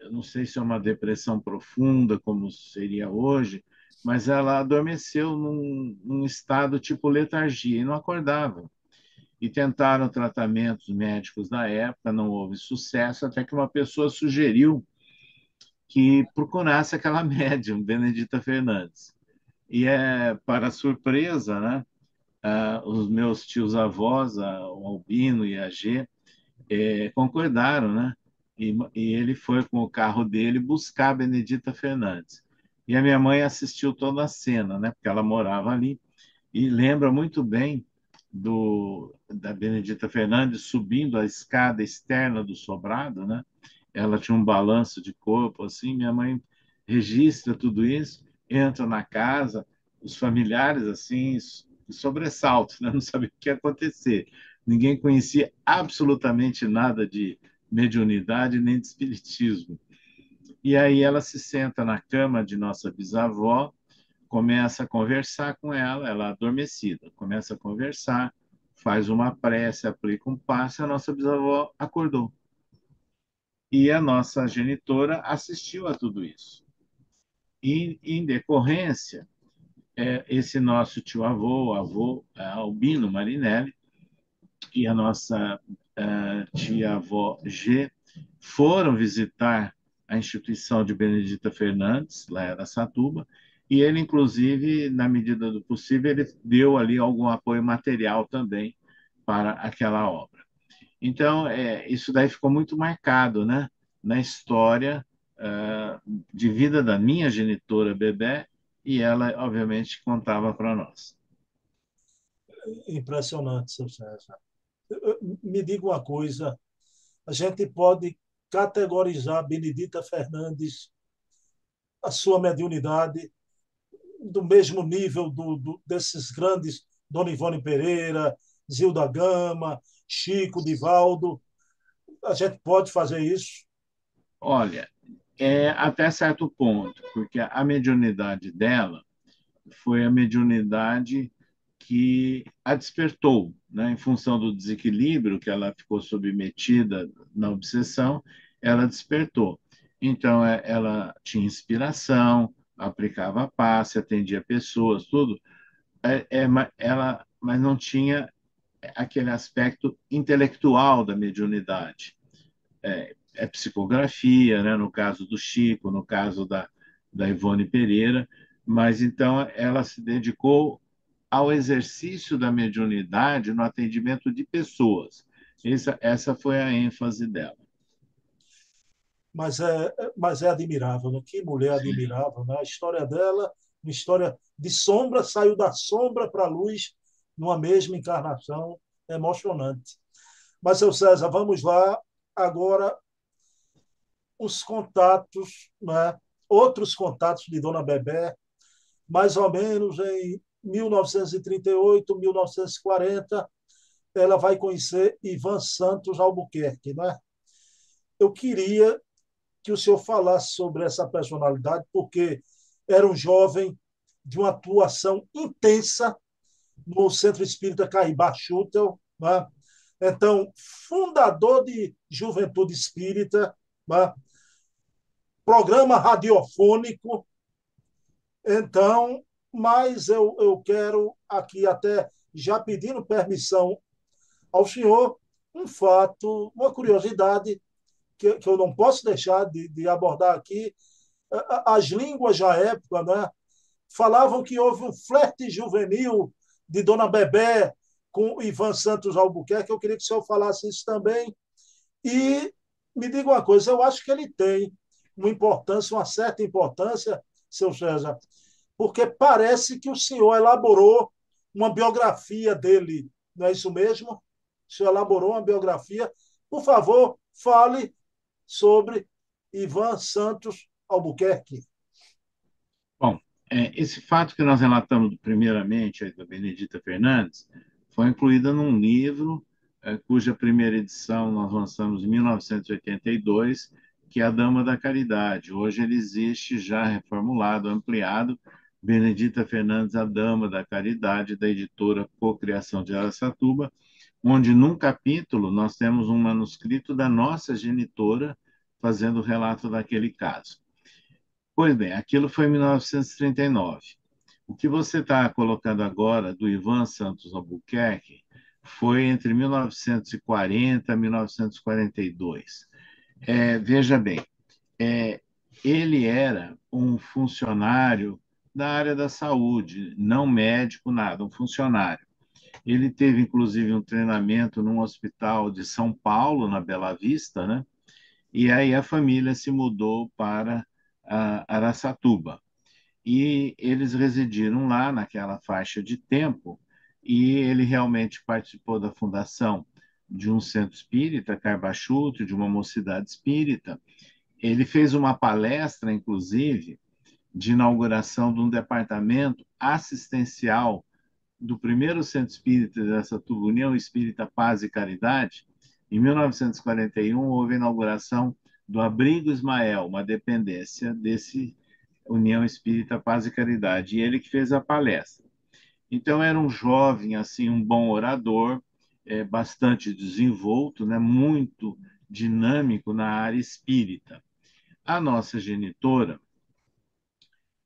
eu não sei se é uma depressão profunda, como seria hoje, mas ela adormeceu num, num estado tipo letargia e não acordava. E tentaram tratamentos médicos na época, não houve sucesso, até que uma pessoa sugeriu que procurasse aquela *laughs* médium, Benedita Fernandes. E é para surpresa, né? Ah, os meus tios avós, o Albino e a G, é, concordaram, né? E, e, ele foi com o carro dele buscar a Benedita Fernandes. E a minha mãe assistiu toda a cena, né? Porque ela morava ali e lembra muito bem do da Benedita Fernandes subindo a escada externa do sobrado, né? Ela tinha um balanço de corpo assim. Minha mãe registra tudo isso, entra na casa, os familiares assim sobressalto, né? *laughs* Não sabia o que ia acontecer. Ninguém conhecia absolutamente nada de mediunidade nem de espiritismo. E aí ela se senta na cama de nossa bisavó, começa a conversar com ela, ela adormecida, começa a conversar, faz uma prece, aplica um passe, a nossa bisavó acordou. E a nossa genitora assistiu a tudo isso. E, em decorrência, é, esse nosso tio-avô, avô é, Albino Marinelli, e a nossa uh, tia-avó G foram visitar a instituição de Benedita Fernandes, lá em Aracatuba, e ele, inclusive, na medida do possível, ele deu ali algum apoio material também para aquela obra. Então, é, isso daí ficou muito marcado né, na história uh, de vida da minha genitora Bebé, e ela, obviamente, contava para nós. Impressionante, seu César. Me diga uma coisa, a gente pode categorizar Benedita Fernandes, a sua mediunidade, do mesmo nível do, do, desses grandes, Dona Ivone Pereira, Zilda Gama, Chico, Divaldo. A gente pode fazer isso? Olha, é até certo ponto, porque a mediunidade dela foi a mediunidade que a despertou, né? em função do desequilíbrio que ela ficou submetida na obsessão, ela despertou. Então, é, ela tinha inspiração, aplicava passe, atendia pessoas, tudo, é, é, ela, mas não tinha aquele aspecto intelectual da mediunidade. É, é, psicografia, né? no caso do Chico, no caso da, da Ivone Pereira, mas então ela se dedicou ao exercício da mediunidade no atendimento de pessoas. Essa, essa foi a ênfase dela. Mas é, mas é admirável, né? que mulher admirável. Né? A história dela, uma história de sombra, saiu da sombra para a luz numa mesma encarnação, é emocionante. Mas, seu César, vamos lá agora os contatos, né? outros contatos de Dona Bebé, mais ou menos em 1938, 1940, ela vai conhecer Ivan Santos Albuquerque. Né? Eu queria que o senhor falasse sobre essa personalidade, porque era um jovem de uma atuação intensa no Centro Espírita Caibá Schutel, né? então, fundador de Juventude Espírita, né? programa radiofônico. Então, mas eu, eu quero aqui até já pedindo permissão ao senhor, um fato, uma curiosidade que, que eu não posso deixar de, de abordar aqui. As línguas da época né, falavam que houve um flerte juvenil de Dona Bebé com Ivan Santos Albuquerque. Eu queria que o senhor falasse isso também. E me diga uma coisa, eu acho que ele tem uma importância, uma certa importância, seu César, porque parece que o senhor elaborou uma biografia dele, não é isso mesmo? O senhor elaborou uma biografia. Por favor, fale sobre Ivan Santos Albuquerque. Bom, é, esse fato que nós relatamos primeiramente da Benedita Fernandes foi incluída num livro é, cuja primeira edição nós lançamos em 1982 que é a Dama da Caridade. Hoje ele existe já reformulado, ampliado, Benedita Fernandes, a Dama da Caridade, da editora Cocriação de Aracatuba, onde num capítulo nós temos um manuscrito da nossa genitora fazendo o relato daquele caso. Pois bem, aquilo foi em 1939. O que você está colocando agora do Ivan Santos Albuquerque foi entre 1940 e 1942. É, veja bem, é, ele era um funcionário da área da saúde, não médico, nada, um funcionário. Ele teve, inclusive, um treinamento num hospital de São Paulo, na Bela Vista, né? E aí a família se mudou para Araçatuba. E eles residiram lá naquela faixa de tempo, e ele realmente participou da fundação de um centro espírita, Carbachuto, de uma mocidade espírita. Ele fez uma palestra, inclusive, de inauguração de um departamento assistencial do primeiro centro espírita dessa União Espírita Paz e Caridade. Em 1941, houve a inauguração do Abrigo Ismael, uma dependência desse União Espírita Paz e Caridade, e ele que fez a palestra. Então, era um jovem, assim, um bom orador, é, bastante desenvolto, né, muito dinâmico na área espírita. A nossa genitora,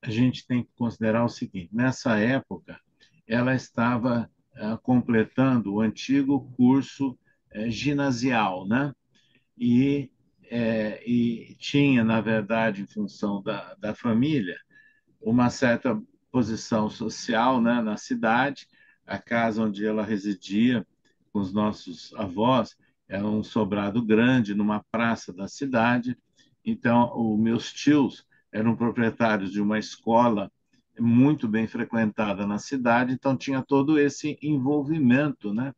a gente tem que considerar o seguinte: nessa época, ela estava uh, completando o antigo curso ginasial, né? E, é, e, tinha, na verdade, em função da, da família, uma certa posição social né, na cidade. A casa onde ela residia com os nossos avós era um sobrado grande numa praça da cidade. Então, os meus tios eram proprietários de uma escola muito bem frequentada na cidade, então tinha todo esse envolvimento, né,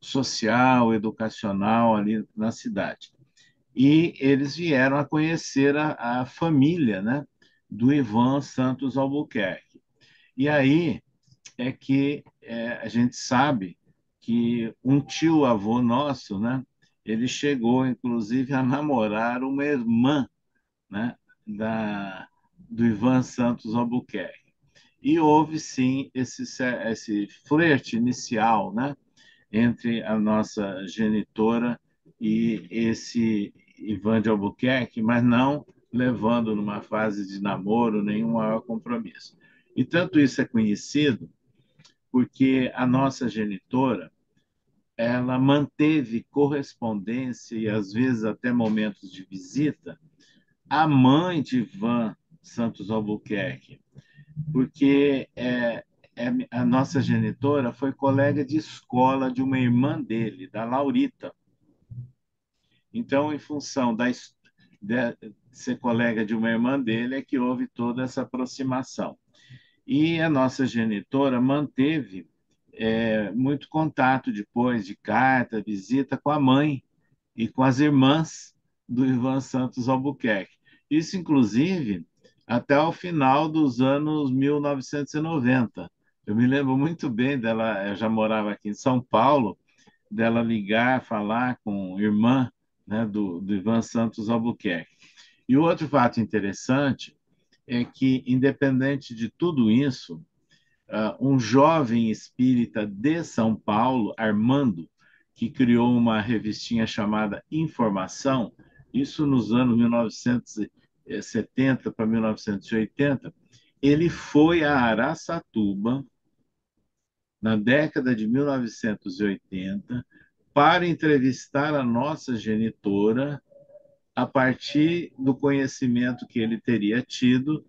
social, educacional ali na cidade. E eles vieram a conhecer a, a família, né, do Ivan Santos Albuquerque. E aí é que é, a gente sabe que um tio avô nosso, né, ele chegou inclusive a namorar uma irmã, né, da do Ivan Santos Albuquerque. E houve sim esse esse flerte inicial, né, entre a nossa genitora e esse Ivan de Albuquerque, mas não levando numa fase de namoro nenhum maior compromisso. E tanto isso é conhecido porque a nossa genitora ela manteve correspondência e às vezes até momentos de visita à mãe de Ivan Santos Albuquerque, porque é, a nossa genitora foi colega de escola de uma irmã dele, da Laurita. Então, em função da, de ser colega de uma irmã dele, é que houve toda essa aproximação. E a nossa genitora manteve é, muito contato depois de carta, visita com a mãe e com as irmãs do Ivan Santos Albuquerque. Isso, inclusive, até o final dos anos 1990. Eu me lembro muito bem dela, eu já morava aqui em São Paulo, dela ligar, falar com irmã né, do, do Ivan Santos Albuquerque. E o outro fato interessante é que, independente de tudo isso, uh, um jovem espírita de São Paulo, Armando, que criou uma revistinha chamada Informação, isso nos anos 1970 para 1980, ele foi a Araçatuba, na década de 1980, para entrevistar a nossa genitora a partir do conhecimento que ele teria tido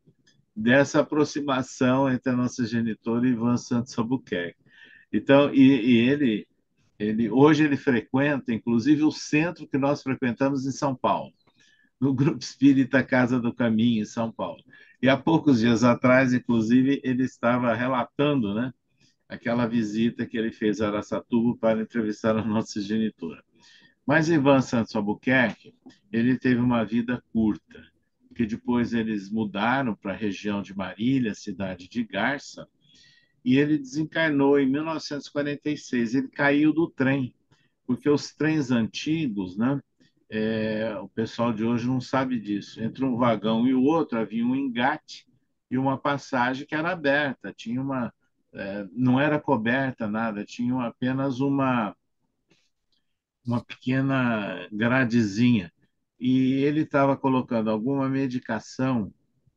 dessa aproximação entre a nossa genitora e Ivan Santos Albuquerque. Então, e, e, ele, ele, hoje ele frequenta, inclusive, o centro que nós frequentamos em São Paulo, no Grupo Espírita Casa do Caminho, em São Paulo. E há poucos dias atrás, inclusive, ele estava relatando, né, aquela visita que ele fez a Araçatuba para entrevistar a nossa genitora. Mas Ivan Santos Albuquerque, ele teve uma vida curta, porque depois eles mudaram para a região de Marília, cidade de Garça, e ele desencarnou em 1946. Ele caiu do trem, porque os trens antigos, né, é, o pessoal de hoje não sabe disso. Entre um vagão e o outro havia um engate e uma passagem que era aberta, tinha uma, é, não era coberta nada, tinha apenas uma uma pequena gradezinha. E ele estava colocando alguma medicação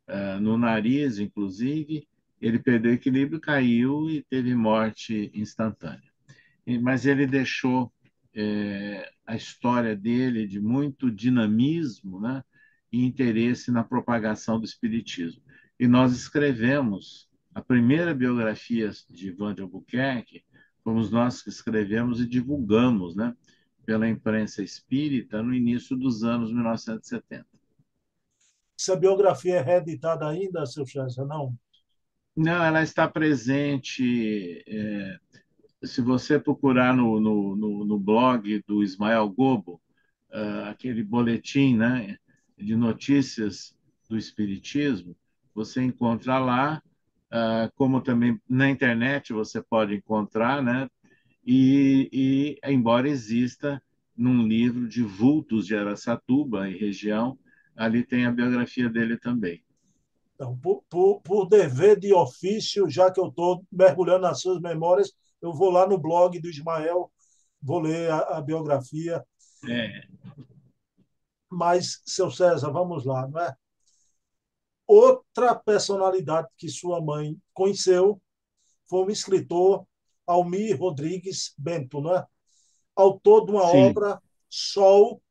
uh, no nariz, inclusive, ele perdeu o equilíbrio, caiu e teve morte instantânea. E, mas ele deixou é, a história dele de muito dinamismo né, e interesse na propagação do espiritismo. E nós escrevemos a primeira biografia de Ivan de Albuquerque, fomos nós que escrevemos e divulgamos, né? pela imprensa espírita no início dos anos 1970. Essa biografia é reeditada ainda, seu César, não? Não, ela está presente. É, se você procurar no, no, no, no, blog do Ismael Gobo, uh, aquele boletim né, de notícias do Espiritismo, você encontra lá, uh, como também na internet você pode encontrar, né, e, e, embora exista num livro de vultos de Araçatuba e região, ali tem a biografia dele também. Então, por, por, por dever de ofício, já que eu estou mergulhando nas suas memórias, eu vou lá no blog do Ismael, vou ler a, a biografia. É. Mas, seu César, vamos lá, não é? Outra personalidade que sua mãe conheceu foi um escritor Almir Rodrigues Bento, né? autor de uma Sim. obra Sol.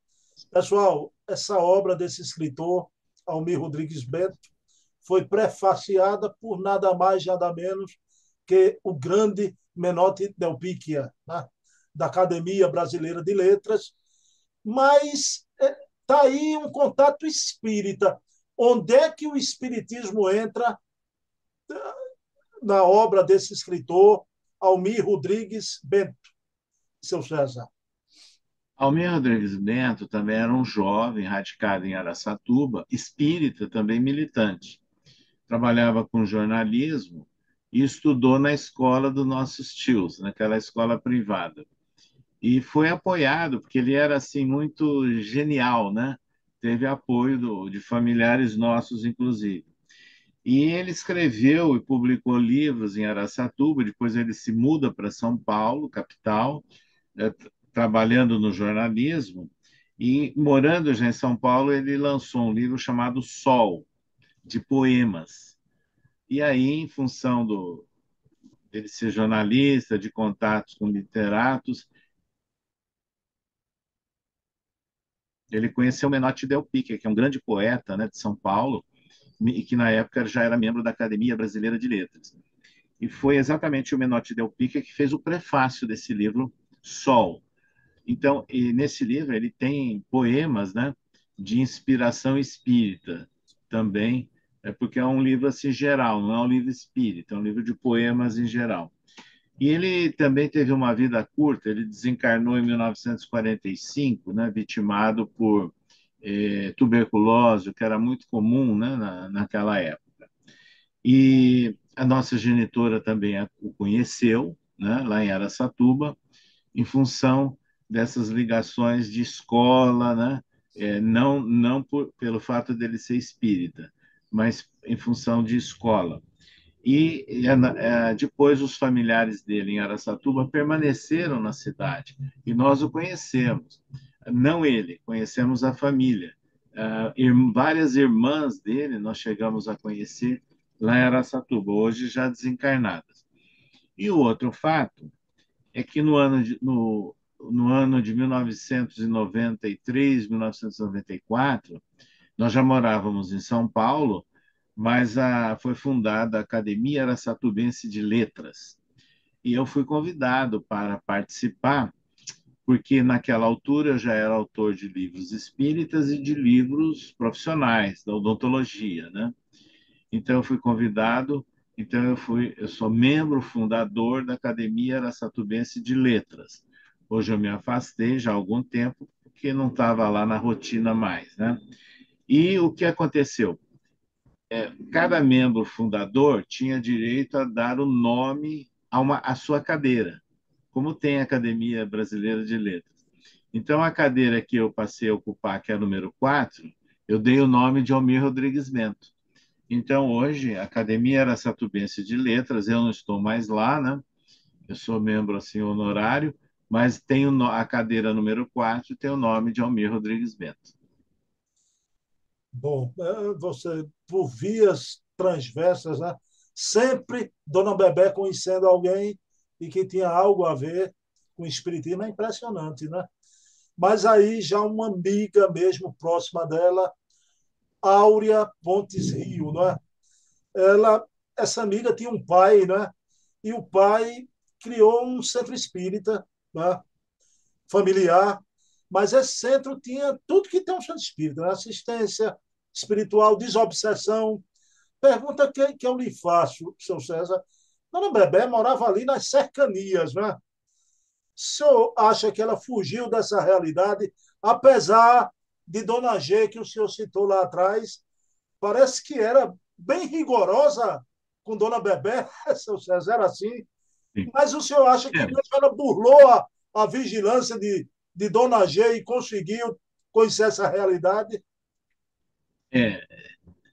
Pessoal, essa obra desse escritor, Almir Rodrigues Bento, foi prefaciada por nada mais, nada menos que o grande Menotti Del Picchia, né? da Academia Brasileira de Letras. Mas está aí um contato espírita. Onde é que o espiritismo entra na obra desse escritor, Almir Rodrigues Bento, seu César? Almir Rodrigues Bento também era um jovem radicado em Araçatuba, espírita, também militante. Trabalhava com jornalismo e estudou na escola dos nossos tios, naquela escola privada. E foi apoiado, porque ele era assim muito genial, né? Teve apoio do, de familiares nossos, inclusive. E ele escreveu e publicou livros em Araçatuba, depois ele se muda para São Paulo, capital, é, trabalhando no jornalismo, e morando já em São Paulo, ele lançou um livro chamado Sol, de poemas. E aí, em função do, dele ser jornalista, de contatos com literatos, ele conheceu Menotti Del Pique, que é um grande poeta né, de São Paulo, e que na época já era membro da Academia Brasileira de Letras. E foi exatamente o Menotti Del Pique que fez o prefácio desse livro, Sol. Então, nesse livro ele tem poemas, né, de inspiração espírita também, é porque é um livro assim geral, não é um livro espírita, é um livro de poemas em geral. E ele também teve uma vida curta, ele desencarnou em 1945, né, vitimado por é, tuberculose, que era muito comum né, na, naquela época. E a nossa genitora também o conheceu, né, lá em Aracatuba, em função dessas ligações de escola, né, é, não, não por, pelo fato dele ser espírita, mas em função de escola. E é, depois os familiares dele em Aracatuba permaneceram na cidade e nós o conhecemos não ele, conhecemos a família. Uh, várias irmãs dele nós chegamos a conhecer lá em Araçatuba, hoje já desencarnadas. E o outro fato é que no ano de, no, no ano de 1993, 1994, nós já morávamos em São Paulo, mas a, foi fundada a Academia Araçatubense de Letras. E eu fui convidado para participar porque naquela altura eu já era autor de livros espíritas e de livros profissionais da odontologia, né? Então eu fui convidado, então eu fui, eu sou membro fundador da Academia Araçatubense de Letras. Hoje eu me afastei já há algum tempo porque não estava lá na rotina mais, né? E o que aconteceu? É, cada membro fundador tinha direito a dar o nome a, uma, a sua cadeira como tem a Academia Brasileira de Letras. Então, a cadeira que eu passei a ocupar, que é a número 4, eu dei o nome de Almir Rodrigues Bento. Então, hoje, a Academia Araçatubense de Letras, eu não estou mais lá, né? Eu sou membro, assim, honorário, mas tenho a cadeira número 4 tem o nome de Almir Rodrigues Bento. Bom, é, você, por vias transversas, né? sempre Dona Bebé conhecendo alguém e que tinha algo a ver com o espiritismo é impressionante, né? Mas aí já uma amiga mesmo próxima dela, Áurea Pontes Rio, né? Ela, essa amiga tinha um pai, né? E o pai criou um centro espírita, né? familiar, mas esse centro tinha tudo que tem um centro espírita, né? assistência espiritual, desobsessão. Pergunta que, que eu lhe faço, seu César, Dona Bebé morava ali nas cercanias, né? O senhor acha que ela fugiu dessa realidade, apesar de Dona G, que o senhor citou lá atrás, parece que era bem rigorosa com Dona Bebé, *laughs* seu César, era assim. Sim. Mas o senhor acha que é. ela burlou a, a vigilância de, de Dona G e conseguiu conhecer essa realidade? É,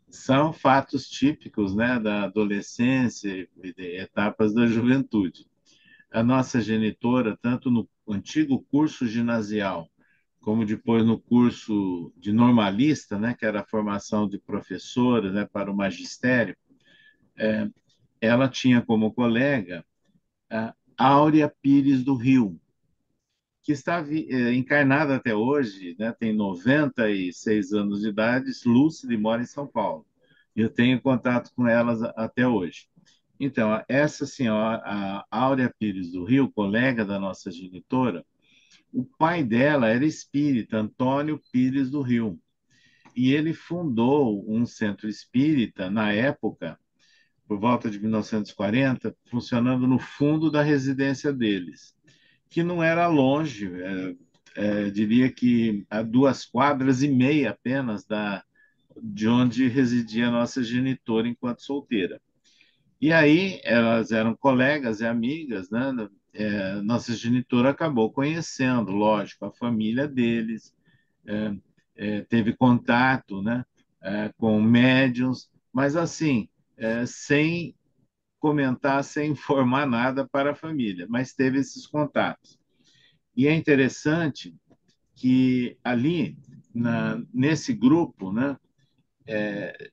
são fatos típicos né, da adolescência e de etapas da juventude. A nossa genitora, tanto no antigo curso ginasial, como depois no curso de normalista, né, que era a formação de professora né, para o magistério, é, ela tinha como colega Áurea Pires do Rio, que está é, encarnada até hoje, né? tem 96 anos de idade, lúcida e mora em São Paulo. Eu tenho contato com elas até hoje. Então, essa senhora, a Áurea Pires do Rio, colega da nossa genitora, o pai dela era espírita, Antônio Pires do Rio. E ele fundou um centro espírita, na época, por volta de 1940, funcionando no fundo da residência deles, que não era longe, é, é, diria que a duas quadras e meia apenas da, de onde residia a nossa genitora enquanto solteira. E aí elas eram colegas e amigas, né? É, nossa genitora acabou conhecendo, lógico, a família deles, é, é, teve contato, né? É, com médiums, mas assim, sem comentar, sem informar nada para a família, mas teve esses contatos. E é interessante que ali, na, nesse grupo, né? É,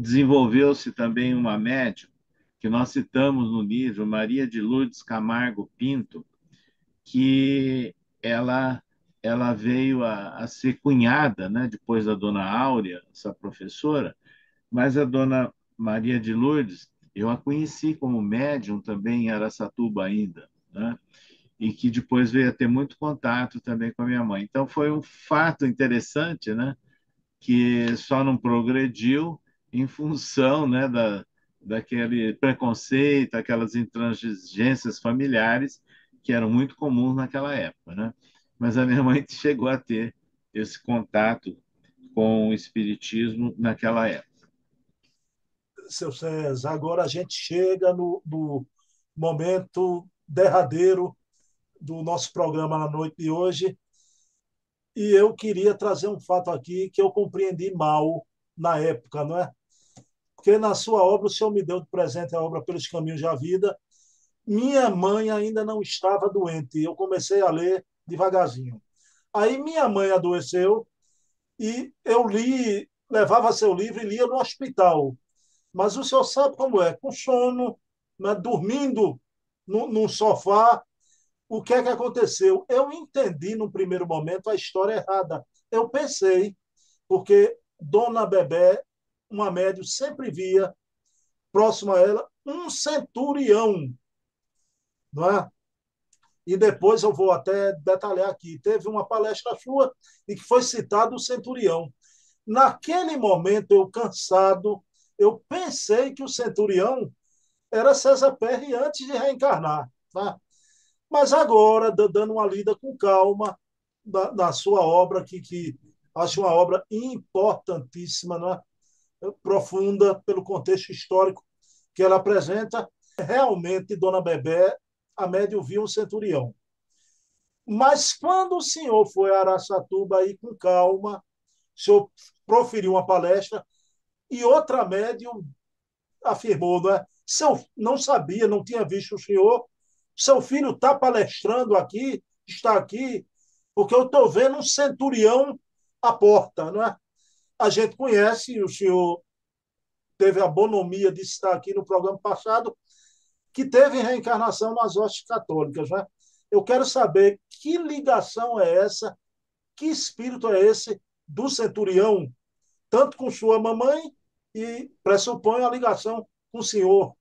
desenvolveu-se também uma médium, que nós citamos no livro, Maria de Lourdes Camargo Pinto, que ela, ela veio a, a ser cunhada, né, depois da dona Áurea, essa professora, mas a dona Maria de Lourdes, eu a conheci como médium também em Araçatuba ainda, né? e que depois veio a ter muito contato também com a minha mãe. Então foi um fato interessante, né? que só não progrediu em função né, da, daquele preconceito, aquelas intransigências familiares que eram muito comuns naquela época. Né? Mas a minha mãe chegou a ter esse contato com o espiritismo naquela época. Seu César, agora a gente chega no, no momento derradeiro do nosso programa na noite de hoje. E eu queria trazer um fato aqui que eu compreendi mal na época, não é? porque na sua obra o Senhor me deu de presente a obra Pelos Caminhos da Vida. Minha mãe ainda não estava doente, eu comecei a ler devagarzinho. Aí minha mãe adoeceu e eu li, levava seu livro e lia no hospital. Mas o senhor sabe como é, com sono, né, dormindo no, num sofá, o que é que aconteceu? Eu entendi no primeiro momento a história errada. Eu pensei, porque Dona Bebé uma médium sempre via próximo a ela um centurião, não é? E depois eu vou até detalhar aqui. Teve uma palestra sua e que foi citado o centurião. Naquele momento, eu cansado, eu pensei que o centurião era César Perry antes de reencarnar. Tá? Mas agora, dando uma lida com calma da, sua obra, que, que acho uma obra importantíssima, não é? profunda pelo contexto histórico que ela apresenta. Realmente, Dona Bebé, a médio viu o centurião. Mas quando o senhor foi a Araçatuba aí com calma, o senhor proferiu uma palestra e outra médium afirmou, não é? Seu, não sabia, não tinha visto o senhor. Seu filho está palestrando aqui, está aqui, porque eu estou vendo um centurião à porta, não é? a gente conhece, o senhor teve a bonomia de estar aqui no programa passado, que teve reencarnação nas hostes católicas. Né? Eu quero saber que ligação é essa, que espírito é esse do centurião, tanto com sua mamãe e pressupõe a ligação com o senhor.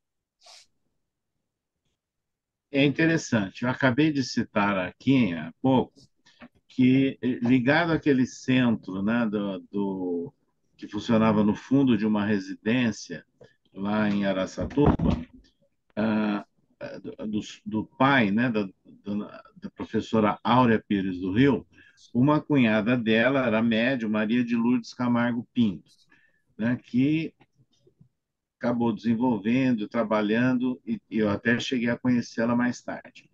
É interessante. Eu acabei de citar aqui há pouco que ligado àquele centro né, do, do, que funcionava no fundo de uma residência lá em Araçatuba, ah, do, do, pai né, da, da, professora Áurea Pires do Rio, uma cunhada dela era médium, Maria de Lourdes Camargo Pinto, né, que acabou desenvolvendo, trabalhando, e eu até cheguei a conhecê-la mais tarde.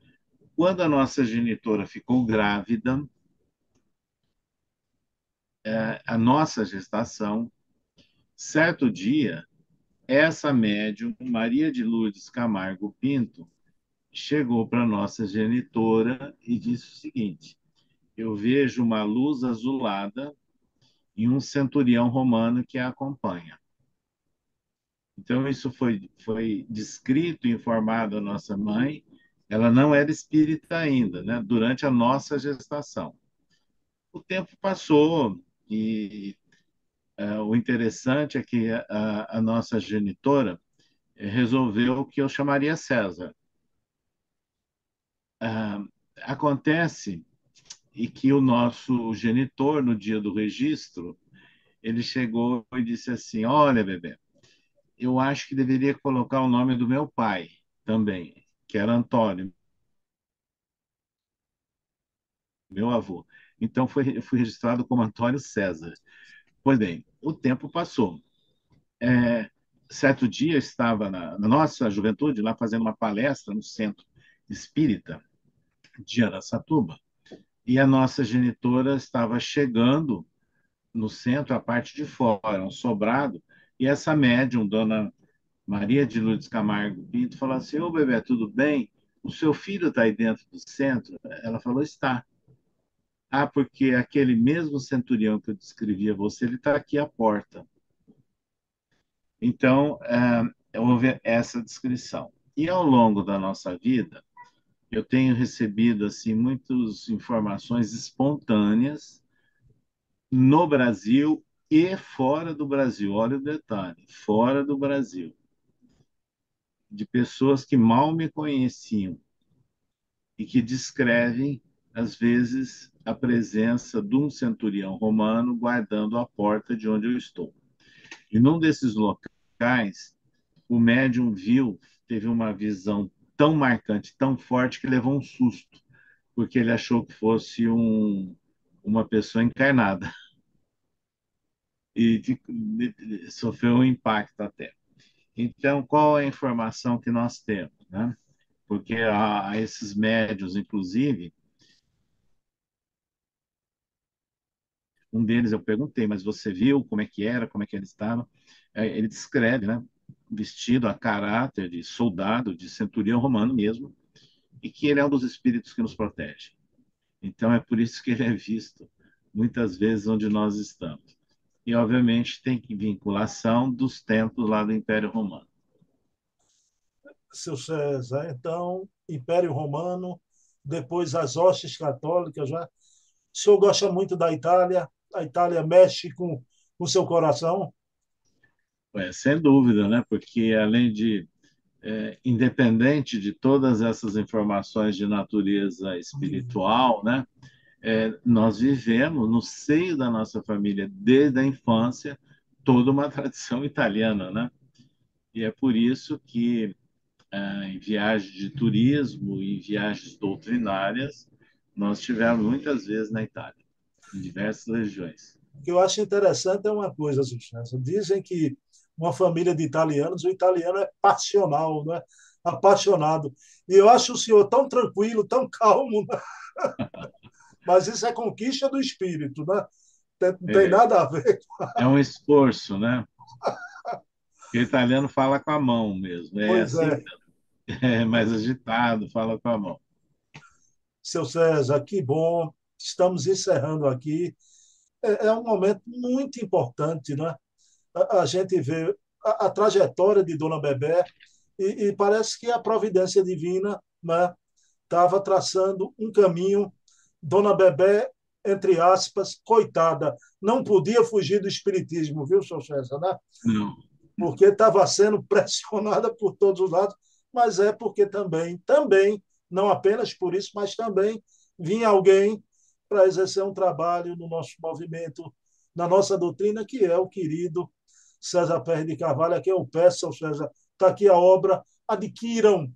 Quando a nossa genitora ficou grávida, é, a nossa gestação, certo dia, essa médium, Maria de Lourdes Camargo Pinto, chegou para nossa genitora e disse o seguinte: Eu vejo uma luz azulada e um centurião romano que a acompanha. Então, isso foi, foi descrito informado à nossa mãe, ela não era espírita ainda, né? Durante a nossa gestação. O tempo passou e uh, o interessante é que a, a nossa genitora resolveu que eu chamaria César. Uh, acontece e que o nosso genitor, no dia do registro, ele chegou e disse assim: Olha, bebê, eu acho que deveria colocar o nome do meu pai também, que era Antônio, meu avô. Então foi, fui registrado como Antônio César. Pois bem, o tempo passou. É, certo dia estava na, na, nossa juventude lá fazendo uma palestra no centro espírita de Araçatuba e a nossa genitora estava chegando no centro, a parte de fora, um sobrado, e essa médium, dona Maria de Lourdes Camargo Pinto, falou assim: Ô bebê, tudo bem? O seu filho está aí dentro do centro? Ela falou: Está. Ah, porque aquele mesmo centurião que eu descrevi a você, ele está aqui à porta. Então, é, houve essa descrição. E ao longo da nossa vida, eu tenho recebido assim muitas informações espontâneas no Brasil e fora do Brasil. Olha o detalhe, fora do Brasil. De pessoas que mal me conheciam e que descrevem, às vezes, a presença de um centurião romano guardando a porta de onde eu estou. E num desses locais, o médium viu, teve uma visão tão marcante, tão forte, que levou um susto, porque ele achou que fosse um, uma pessoa encarnada. E de, de, sofreu um impacto até. Então, qual é a informação que nós temos? Né? Porque a, a esses médios, inclusive, um deles eu perguntei, mas você viu como é que era, como é que ele estava? É, ele descreve, né? Vestido a caráter de soldado, de centurião romano mesmo, e que ele é um dos espíritos que nos protege. Então é por isso que ele é visto muitas vezes onde nós estamos. E obviamente tem vinculação dos templos lá do Império Romano. Seu César, então, Império Romano, depois as hostes católicas já. O senhor gosta muito da Itália? A Itália mexe com o seu coração? É, sem dúvida, né? Porque além de é, independente de todas essas informações de natureza espiritual, né? É, nós vivemos no seio da nossa família desde a infância toda uma *laughs* tradição italiana, né? E é por isso que é, em viagens de turismo e viagens doutrinárias nós tivemos muitas vezes na Itália, em diversas regiões. O que eu acho interessante é uma coisa, Susana. Dizem que uma família de italianos, o italiano é passional, né? apaixonado. E eu acho o senhor tão tranquilo, tão *laughs* calmo. Né? Mas isso é conquista do espírito, né? Não tem é, nada a ver. É um esforço, né? o italiano fala com a mão mesmo. É pois assim, é. é mais agitado, fala com a mão. Seu César, que bom. Estamos encerrando aqui. É, é um momento muito importante, né? A, a gente vê a, a, trajetória de Dona Bebé e, e, parece que a providência divina estava né, traçando um caminho. Dona Bebé, entre aspas, coitada, não podia fugir do espiritismo, viu, Sr. César? Né? Não. Porque estava sendo *laughs* pressionada por todos os lados, mas é porque também, também, não apenas por isso, mas também vinha alguém para exercer um trabalho no nosso movimento, na nossa doutrina, que é o querido César Pérez de Carvalho, aqui eu peço, César, está aqui a obra, adquiram.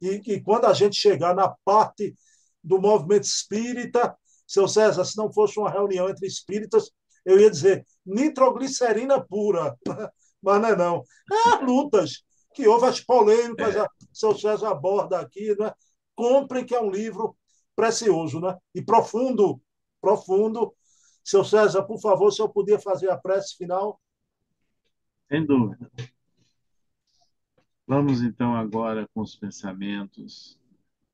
E, e quando a gente chegar na parte do movimento espírita, seu César, se não fosse uma reunião entre espíritas, eu ia dizer nitroglicerina pura, *laughs* mas não é não. É lutas, que houve as polêmicas, é. seu César aborda aqui, né? Comprem, que é um livro precioso né? e profundo, profundo. Seu César, por favor, se eu podia fazer a prece final. Sem dúvida. Vamos então agora com os pensamentos,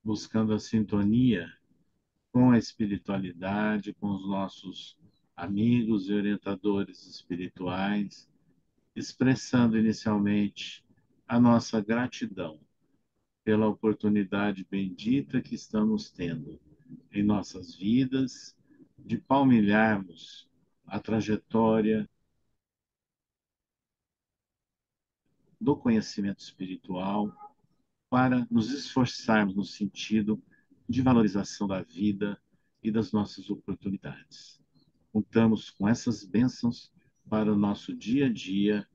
buscando a sintonia com a espiritualidade, com os nossos amigos e orientadores espirituais, expressando inicialmente a nossa gratidão pela oportunidade bendita que estamos tendo em nossas vidas de palmilharmos a trajetória do conhecimento espiritual para nos esforçarmos no sentido de valorização da vida e das nossas oportunidades. Contamos com essas bênçãos para o nosso dia a dia,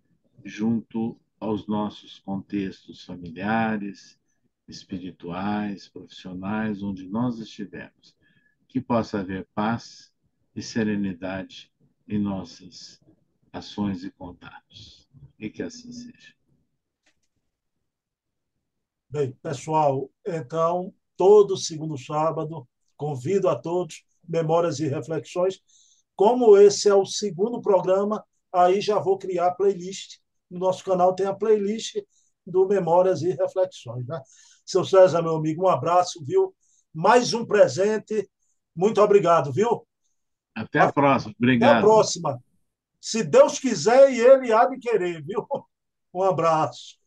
junto aos nossos contextos familiares, espirituais, profissionais, onde nós estivermos. Que possa haver paz e serenidade em nossas ações e contatos. E que assim seja. Bem, pessoal, então, todo segundo sábado, convido a todos, memórias e reflexões. Como esse é o segundo programa, aí já vou criar a playlist. No nosso canal tem a playlist do Memórias e Reflexões. Né? Seu César, meu amigo, um abraço, viu? Mais um presente. Muito obrigado, viu? Até a próxima. Obrigado. Até a próxima. Se Deus quiser e Ele há de querer, viu? *laughs* Um abraço.